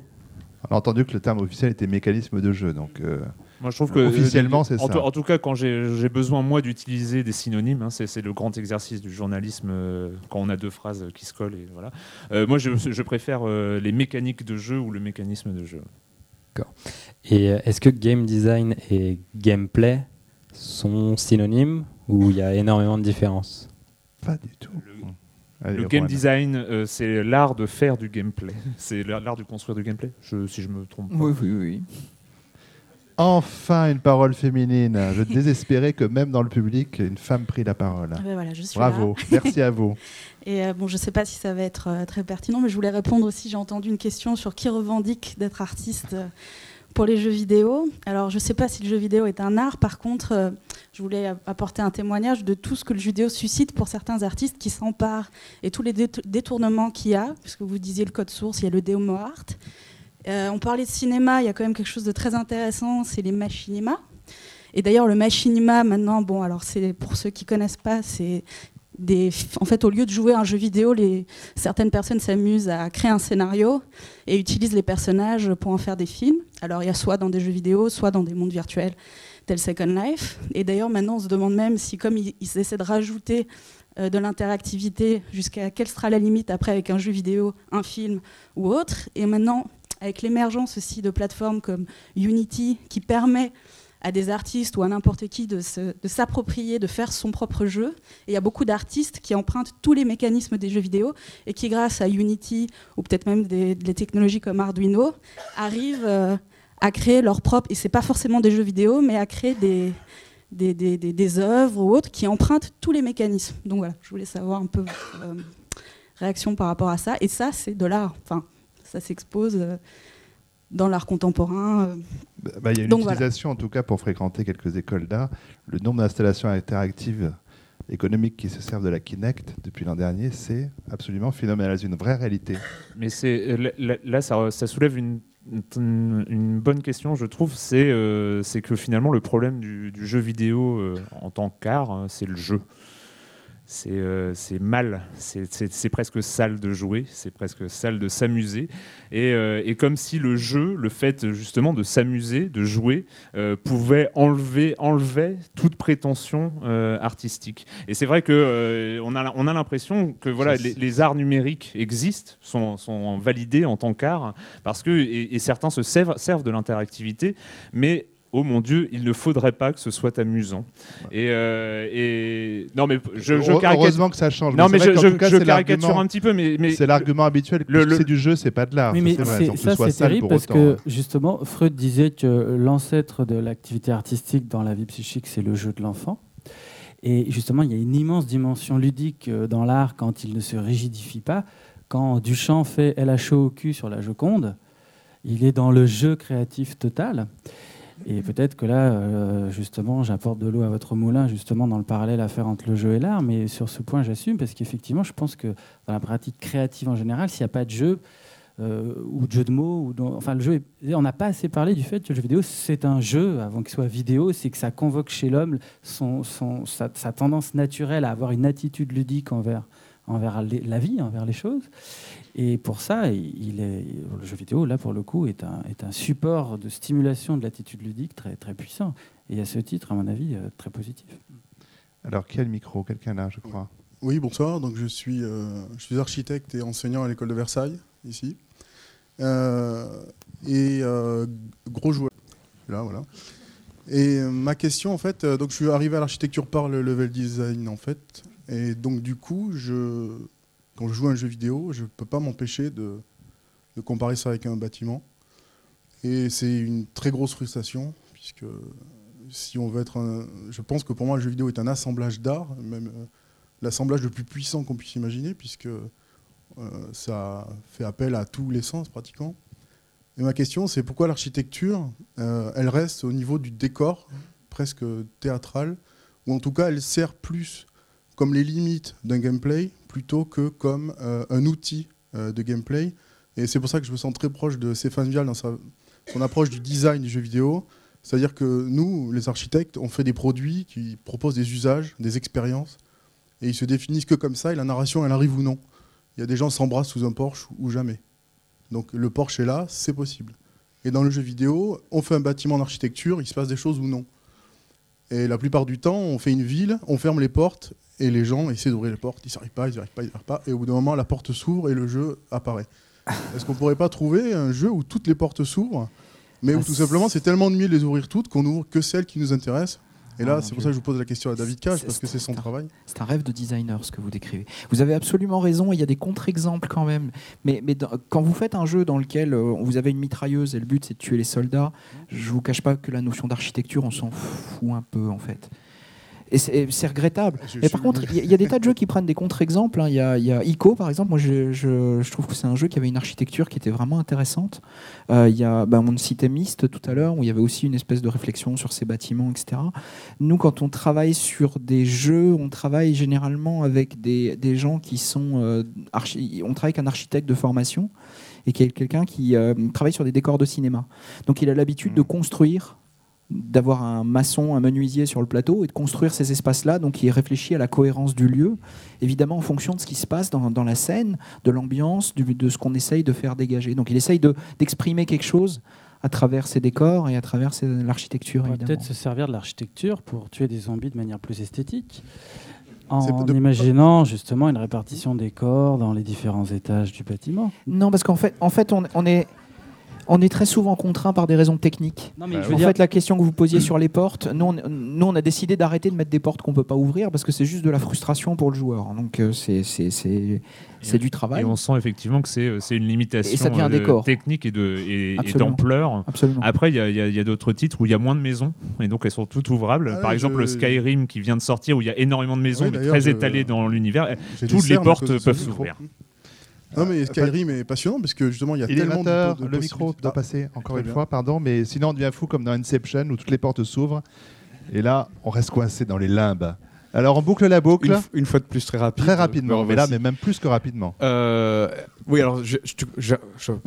S1: On a entendu que le terme officiel était mécanisme de jeu, donc euh,
S3: Moi, je trouve que
S1: officiellement,
S3: euh,
S1: c'est
S3: en
S1: ça.
S3: tout- En tout cas, quand j'ai besoin moi d'utiliser des synonymes, hein, c'est le grand exercice du journalisme euh, quand on a deux phrases qui se collent et voilà. Euh, moi, je, je préfère euh, les mécaniques de jeu ou le mécanisme de jeu.
S11: Et euh, est-ce que game design et gameplay sont synonymes ou il y a énormément de différences
S1: pas du tout. Allez,
S3: le game design, euh, c'est l'art de faire du gameplay. C'est l'art de construire du gameplay, je- si je me trompe pas.
S2: Oui, oui, oui.
S1: Enfin, une parole féminine. Je désespérais que même dans le public, une femme prit la parole.
S12: Ah ben voilà, je suis
S1: Bravo,
S12: là.
S1: merci à vous.
S12: Et euh, bon, je ne sais pas si ça va être euh, très pertinent, mais je voulais répondre aussi. J'ai entendu une question sur qui revendique d'être artiste euh, pour les jeux vidéo. Alors, je ne sais pas si le jeu vidéo est un art. Par contre, euh, je voulais apporter un témoignage de tout ce que le jeu vidéo suscite pour certains artistes qui s'emparent et tous les détour- détournements qu'il y a. Puisque vous disiez le code source, il y a le démo art. Euh, on parlait de cinéma, il y a quand même quelque chose de très intéressant, c'est les machinima. Et d'ailleurs, le machinima, maintenant, bon, alors c'est pour ceux qui connaissent pas, c'est en fait, au lieu de jouer à un jeu vidéo, certaines personnes s'amusent à créer un scénario et utilisent les personnages pour en faire des films. Alors, il y a soit dans des jeux vidéo, soit dans des mondes virtuels, tel Second Life. Et d'ailleurs, maintenant, on se demande même si, comme ils, ils essaient de rajouter euh, de l'interactivité, jusqu'à quelle sera la limite après avec un jeu vidéo, un film ou autre. Et maintenant, avec l'émergence aussi de plateformes comme Unity, qui permet à des artistes ou à n'importe qui de s'approprier, de, faire son propre jeu. Et il y a beaucoup d'artistes qui empruntent tous les mécanismes des jeux vidéo et qui, grâce à Unity ou peut-être même des, technologies comme Arduino, arrivent euh, à créer leur propre, et c'est pas forcément des jeux vidéo, mais à créer des, des, des- des- des œuvres ou autres qui empruntent tous les mécanismes. Donc voilà, je voulais savoir un peu votre euh, réaction par rapport à ça. Et ça, c'est de l'art. Enfin, ça s'expose euh, dans l'art contemporain. euh,
S1: Bah, bah, Il y a une
S12: Donc voilà.
S1: utilisation, en tout cas, pour fréquenter quelques écoles d'art. Le nombre d'installations interactives économiques qui se servent de la Kinect depuis l'an dernier, c'est absolument phénoménal, c'est une vraie réalité.
S3: Mais c'est euh, là- ça, ça soulève une, bonne question, je trouve. C'est euh, que finalement, le problème du, du jeu vidéo euh, en tant qu'art, euh, c'est le jeu. C'est euh, c'est mal, c'est- presque sale de jouer, c'est presque sale de s'amuser. Et, euh, et comme si le jeu, le fait justement de s'amuser, de jouer, euh, pouvait enlever, enlever toute prétention euh, artistique. Et c'est vrai que euh, on a, on a l'impression que voilà, les, les arts numériques existent, sont, sont validés en tant qu'art, parce que et, et certains se servent, servent de l'interactivité, mais Oh mon Dieu, il ne faudrait pas que ce soit amusant. Et, euh, et- non mais je, caricature-
S1: Heureusement que ça change.
S3: Non mais, je,
S1: vrai qu'en
S3: je-
S1: tout cas,
S3: je
S1: c'est
S3: caricature un petit peu, mais, mais
S1: c'est l'argument habituel.
S3: le- le-
S1: c'est du jeu, c'est pas de l'art.
S5: Oui, mais
S1: c'est
S5: ça c'est terrible parce
S1: autant,
S5: que
S1: hein.
S5: justement, Freud disait que l'ancêtre de l'activité artistique dans la vie psychique, c'est le jeu de l'enfant. Et justement, il y a une immense dimension ludique euh, dans l'art quand il ne se rigidifie pas. Quand Duchamp fait LHO au cul sur la Joconde, il est dans le jeu créatif total. Et peut-être que là, euh, justement, j'apporte de l'eau à votre moulin, justement, dans le parallèle à faire entre le jeu et l'art. Mais sur ce point, j'assume, parce qu'effectivement, je pense que dans la pratique créative en général, s'il n'y a pas de jeu, euh, ou de jeu de mots, enfin, le jeu est- on n'a pas assez parlé du fait que le jeu vidéo, c'est un jeu, avant qu'il soit vidéo, c'est que ça convoque chez l'homme sa, tendance naturelle à avoir une attitude ludique envers, la vie, envers les choses. Et pour ça, il il est, le jeu vidéo, là, pour le coup, est un, est un support de stimulation de l'attitude ludique très, très puissant. Et à ce titre, à mon avis, euh, très positif.
S1: Alors, quel micro? Quelqu'un là, je crois.
S13: Oui, bonsoir. Donc, je, suis, euh, je suis architecte et enseignant à l'école de Versailles, ici. Euh, et euh, gros joueur. Là, voilà. Et ma question, en fait, euh, donc je suis arrivé à l'architecture par le level design, en fait. Et donc, du coup, je, quand je joue à un jeu vidéo, je ne peux pas m'empêcher de, comparer ça avec un bâtiment. Et c'est une très grosse frustration, puisque si on veut être un- Je pense que pour moi, le jeu vidéo est un assemblage d'art, même euh, l'assemblage le plus puissant qu'on puisse imaginer, puisque euh, ça fait appel à tous les sens pratiquement. Et ma question, c'est pourquoi l'architecture, euh, elle reste au niveau du décor, presque théâtral, ou en tout cas, elle sert plus comme les limites d'un gameplay plutôt que comme euh, un outil euh, de gameplay. Et c'est pour ça que je me sens très proche de Stéphane Vial dans son approche du design du jeu vidéo. C'est-à-dire que nous, les architectes, on fait des produits qui proposent des usages, des expériences, et ils se définissent que comme ça, et la narration, elle arrive ou non. Il y a des gens s'embrassent sous un Porsche ou jamais. Donc le Porsche est là, c'est possible. Et dans le jeu vidéo, on fait un bâtiment en architecture, il se passe des choses ou non. Et la plupart du temps, on fait une ville, on ferme les portes, et les gens essaient d'ouvrir les portes, ils n'y arrivent pas, ils n'y arrivent pas, ils n'y arrivent pas, et au bout d'un moment, la porte s'ouvre et le jeu apparaît. Est-ce qu'on pourrait pas trouver un jeu où toutes les portes s'ouvrent, mais où
S2: Ah,
S13: tout simplement c'est tellement ennuyé de les ouvrir toutes qu'on ouvre que celles qui nous intéressent Et
S2: Ah,
S13: là,
S2: mon
S13: c'est pour ça que je vous pose la question à David Cage, parce que c'est son travail.
S2: C'est un rêve de designer ce que vous décrivez. Vous avez absolument raison, il y a des contre-exemples quand même. Mais, mais dans- quand vous faites un jeu dans lequel euh, vous avez une mitrailleuse et le but c'est de tuer les soldats, je vous cache pas que la notion d'architecture, on s'en fout un peu en fait. Et c'est regrettable. Mais par contre, il y, a- il y a des tas de jeux qui prennent des contre-exemples. hein. Il y, a, il y a ICO, par exemple. Moi, je, je- je trouve que c'est un jeu qui avait une architecture qui était vraiment intéressante. Euh, il y a, bah, on citait Myst tout à l'heure, où il y avait aussi une espèce de réflexion sur ces bâtiments, etc. Nous, quand on travaille sur des jeux, on travaille généralement avec des, des gens qui sont... euh, archi- on travaille avec un architecte de formation et qui est quelqu'un qui euh, travaille sur des décors de cinéma. Donc il a l'habitude de construire d'avoir un maçon, un menuisier sur le plateau et de construire ces espaces-là. Donc il réfléchit à la cohérence du lieu, évidemment en fonction de ce qui se passe dans, dans la scène, de l'ambiance, de ce qu'on essaye de faire dégager. Donc il essaye de- d'exprimer quelque chose à travers ses décors et à travers l'architecture,
S5: On va peut-être se servir de l'architecture pour tuer des zombies de manière plus esthétique.
S13: C'est
S5: En
S13: de-
S5: imaginant justement une répartition des corps dans les différents étages du bâtiment.
S2: Non, parce qu'en fait, en fait on, on est, on est très souvent contraint par des raisons techniques.
S5: Non, mais je veux
S2: en
S5: dire,
S2: fait, la question que vous posiez sur les portes, nous on, nous, on a décidé d'arrêter de mettre des portes qu'on peut pas ouvrir parce que c'est juste de la frustration pour le joueur. Donc euh, c'est c'est- c'est- c'est du travail.
S3: Et on sent effectivement que c'est euh, c'est une limitation
S2: Et ça devient un
S3: euh,
S2: décor.
S3: technique et d'ampleur.
S2: Absolument.
S3: Après, il y a, il y a- il y a d'autres titres où il y a moins de maisons et donc elles sont toutes ouvrables.
S13: Ah
S3: Par exemple,
S13: je-
S3: le Skyrim qui vient de sortir où il y a énormément de maisons
S13: Oui,
S3: mais très
S13: je-
S3: étalées dans l'univers. Toutes les portes peuvent s'ouvrir.
S13: Non, mais Skyrim est passionnant parce que justement, il y a tellement de, de
S1: le micro doit
S13: Ah,
S1: passer encore
S13: très
S1: une
S13: bien.
S1: fois, pardon, mais sinon on devient fou comme dans Inception où toutes les portes s'ouvrent et là on reste coincé dans les limbes Alors on boucle la boucle.
S6: Une, une fois de plus très rapide.
S1: Très rapidement,
S6: Euh,
S1: mais là, mais même plus que rapidement.
S6: Euh, oui, alors je,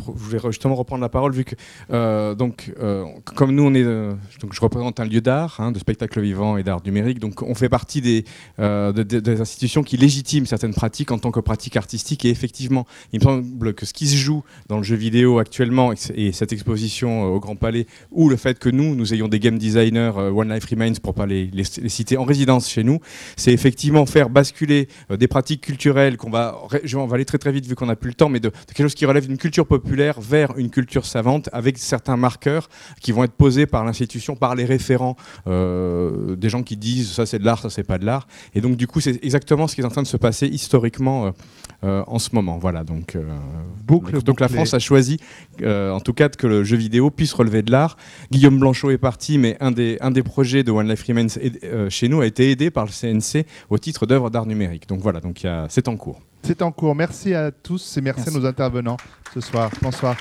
S6: voulais justement reprendre la parole vu que euh, donc euh, comme nous on est euh, donc je représente un lieu d'art, hein, de spectacle vivant et d'art numérique, donc on fait partie des, de- de- des institutions qui légitiment certaines pratiques en tant que pratiques artistiques. Et effectivement il me semble que ce qui se joue dans le jeu vidéo actuellement et, et cette exposition au Grand Palais ou le fait que nous nous ayons des game designers One Life Remains pour pas les, citer en résidence chez nous, c'est effectivement faire basculer des pratiques culturelles qu'on va, on va aller très très vite vu qu'on n'a plus le temps, mais de, de quelque chose qui relève d'une culture populaire vers une culture savante avec certains marqueurs qui vont être posés par l'institution, par les référents, euh, des gens qui disent ça c'est de l'art, ça c'est pas de l'art. Et donc du coup c'est exactement ce qui est en train de se passer historiquement euh, euh, en ce moment. Voilà donc.
S1: Boucle
S6: donc, donc la. France a choisi, en tout cas, que le jeu vidéo puisse relever de l'art. Guillaume Blanchot est parti, mais un des, un des projets de One Life Remains chez nous a été aidé par le CNC au titre d'œuvre d'art numérique. Donc voilà, donc c'est en cours.
S1: C'est en cours. Merci à tous et merci,
S6: Merci.
S1: à nos intervenants ce soir. Bonsoir.